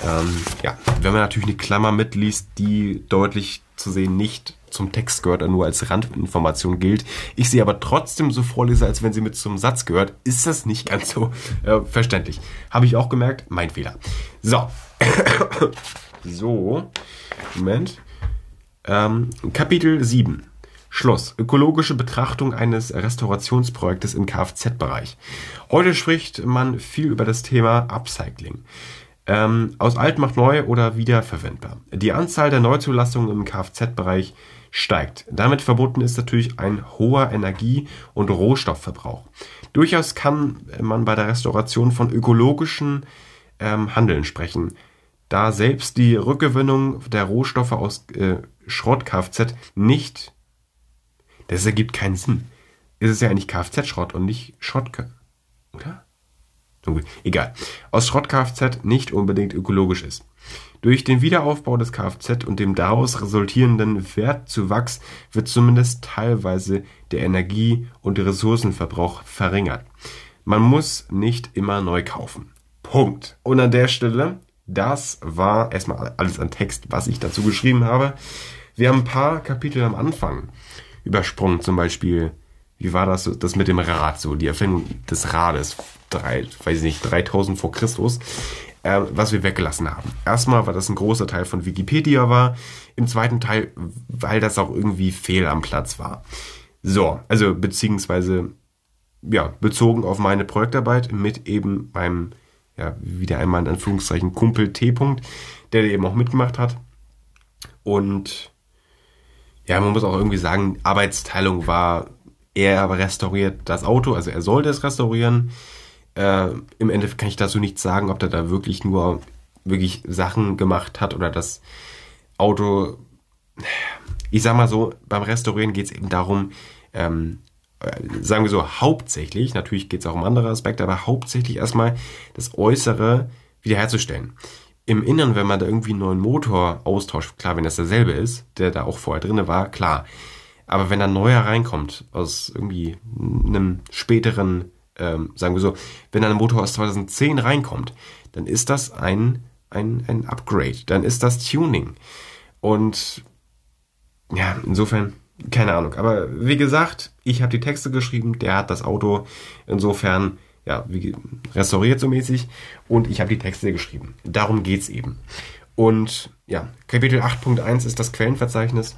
Ähm, ja, wenn man natürlich eine Klammer mitliest, die deutlich zu sehen nicht zum Text gehört, nur als Randinformation gilt, ich sie aber trotzdem so vorlese, als wenn sie mit zum Satz gehört, ist das nicht ganz so äh, verständlich. Habe ich auch gemerkt, mein Fehler. So. so. Moment. Ähm, Kapitel 7. Schluss. Ökologische Betrachtung eines Restaurationsprojektes im Kfz-Bereich. Heute spricht man viel über das Thema Upcycling. Ähm, aus alt macht neu oder wiederverwendbar. Die Anzahl der Neuzulassungen im Kfz-Bereich steigt. Damit verbunden ist natürlich ein hoher Energie- und Rohstoffverbrauch. Durchaus kann man bei der Restauration von ökologischen ähm, Handeln sprechen, da selbst die Rückgewinnung der Rohstoffe aus äh, Schrott-Kfz nicht, das ergibt keinen Sinn. Ist es ja eigentlich Kfz-Schrott und nicht Schrott, oder? Egal. Aus Schrott-Kfz nicht unbedingt ökologisch ist. Durch den Wiederaufbau des Kfz und dem daraus resultierenden Wertzuwachs wird zumindest teilweise der Energie- und Ressourcenverbrauch verringert. Man muss nicht immer neu kaufen. Punkt. Und an der Stelle, das war erstmal alles an Text, was ich dazu geschrieben habe. Wir haben ein paar Kapitel am Anfang übersprungen, zum Beispiel, wie war das, das mit dem Rad, so die Erfindung des Rades, drei, weiß ich nicht, 3000 vor Christus äh, was wir weggelassen haben. Erstmal, weil das ein großer Teil von Wikipedia war. Im zweiten Teil, weil das auch irgendwie fehl am Platz war. So, also beziehungsweise ja, bezogen auf meine Projektarbeit mit eben meinem, ja, wieder einmal in Anführungszeichen Kumpel T. -Punkt, der eben auch mitgemacht hat. Und ja, man muss auch irgendwie sagen, Arbeitsteilung war, er restauriert das Auto, also er sollte es restaurieren. Äh, Im Endeffekt kann ich dazu nichts sagen, ob der da wirklich nur wirklich Sachen gemacht hat oder das Auto. Ich sag mal so, beim Restaurieren geht es eben darum, ähm, äh, sagen wir so, hauptsächlich, natürlich geht es auch um andere Aspekte, aber hauptsächlich erstmal das Äußere wiederherzustellen. Im Inneren, wenn man da irgendwie einen neuen Motor austauscht, klar, wenn das derselbe ist, der da auch vorher drin war, klar. Aber wenn da ein neuer reinkommt, aus irgendwie einem späteren ähm, sagen wir so, wenn ein Motor aus 2010 reinkommt, dann ist das ein, ein, ein Upgrade, dann ist das Tuning. Und ja, insofern, keine Ahnung. Aber wie gesagt, ich habe die Texte geschrieben, der hat das Auto insofern ja, wie, restauriert so mäßig und ich habe die Texte geschrieben. Darum geht's eben. Und ja, Kapitel 8.1 ist das Quellenverzeichnis.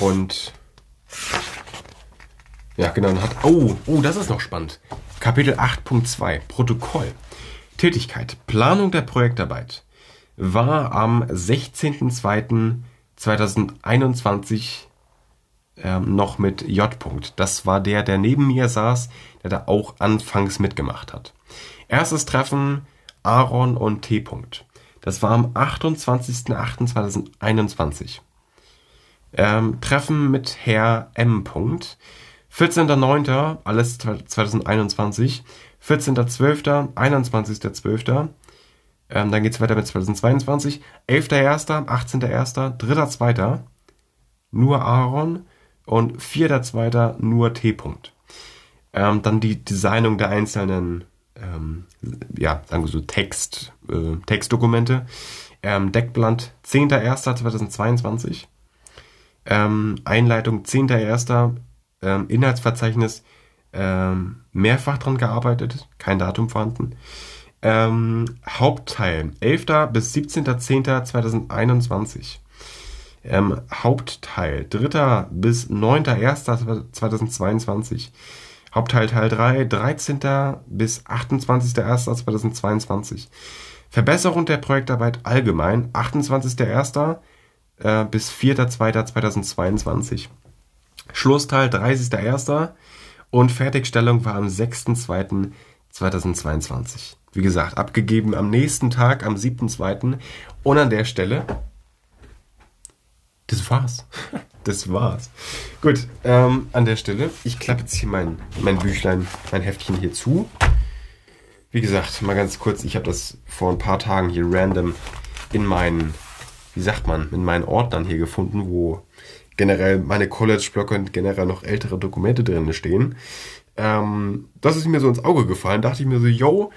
Und ja, genau. Hat, oh, oh, das ist noch spannend. Kapitel 8.2 Protokoll. Tätigkeit. Planung der Projektarbeit war am 16.02.2021 ähm, noch mit J. -Punkt. Das war der, der neben mir saß, der da auch anfangs mitgemacht hat. Erstes Treffen Aaron und T. -Punkt. Das war am 28.08.2021. Ähm, Treffen mit Herr M. -Punkt 14.09. alles 2021. 14.12., 21.12. Ähm, dann geht's weiter mit 2022. 11.01., 18.01., 3.02. nur Aaron und 4.02. nur T. -Punkt. Ähm, dann die Designung der einzelnen äh, ähm, ja, sagen wir so Text, äh, Textdokumente. Ähm, Deckblatt 10.01.2022. Ähm, Einleitung 10.01. Ähm, Inhaltsverzeichnis ähm, mehrfach dran gearbeitet, kein Datum vorhanden. Ähm, Hauptteil 11. bis 17.10.2021. Ähm, Hauptteil 3. bis 9.1.2022. Hauptteil Teil 3, 13. bis 28.01.2022. Verbesserung der Projektarbeit allgemein, 28.01. Äh, bis 4.02.2022. Schlussteil 30.01. und Fertigstellung war am 6.02.2022. Wie gesagt, abgegeben am nächsten Tag, am 7.02. Und an der Stelle, das war's. Das war's. Gut, ähm, an der Stelle, ich klappe jetzt hier mein, mein Büchlein, mein Heftchen hier zu. Wie gesagt, mal ganz kurz, ich habe das vor ein paar Tagen hier random in meinen, wie sagt man, in meinen Ordnern hier gefunden, wo generell meine College-Blöcke und generell noch ältere Dokumente drin stehen. Ähm, das ist mir so ins Auge gefallen, dachte ich mir so, yo,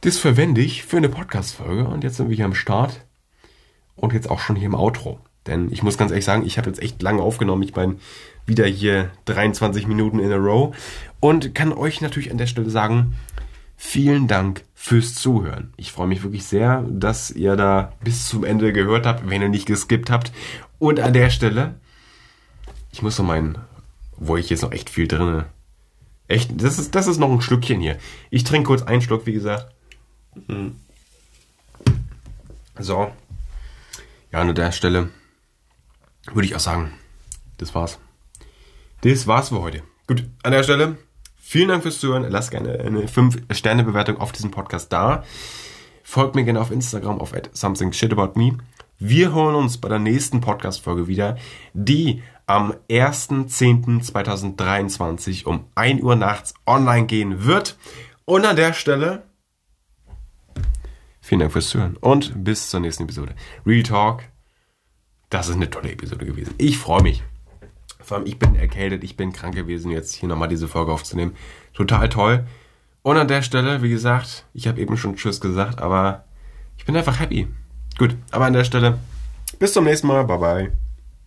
das verwende ich für eine Podcast-Folge und jetzt sind wir hier am Start und jetzt auch schon hier im Outro. Denn ich muss ganz ehrlich sagen, ich habe jetzt echt lange aufgenommen. Ich meine, wieder hier 23 Minuten in a row. Und kann euch natürlich an der Stelle sagen, vielen Dank fürs Zuhören. Ich freue mich wirklich sehr, dass ihr da bis zum Ende gehört habt, wenn ihr nicht geskippt habt. Und an der Stelle, ich muss noch meinen, wo ich jetzt noch echt viel drin. Echt, das ist, das ist noch ein Stückchen hier. Ich trinke kurz einen Schluck, wie gesagt. Hm. So. Ja, an der Stelle würde ich auch sagen, das war's. Das war's für heute. Gut, an der Stelle, vielen Dank fürs Zuhören. Lasst gerne eine 5-Sterne-Bewertung auf diesem Podcast da. Folgt mir gerne auf Instagram auf something shit about me. Wir hören uns bei der nächsten Podcast-Folge wieder, die am 1.10.2023 um 1 Uhr nachts online gehen wird. Und an der Stelle, vielen Dank fürs Zuhören und bis zur nächsten Episode. Real Talk das ist eine tolle Episode gewesen. Ich freue mich. Vor allem, ich bin erkältet, ich bin krank gewesen, jetzt hier nochmal diese Folge aufzunehmen. Total toll. Und an der Stelle, wie gesagt, ich habe eben schon Tschüss gesagt, aber ich bin einfach happy. Gut, aber an der Stelle, bis zum nächsten Mal. Bye bye.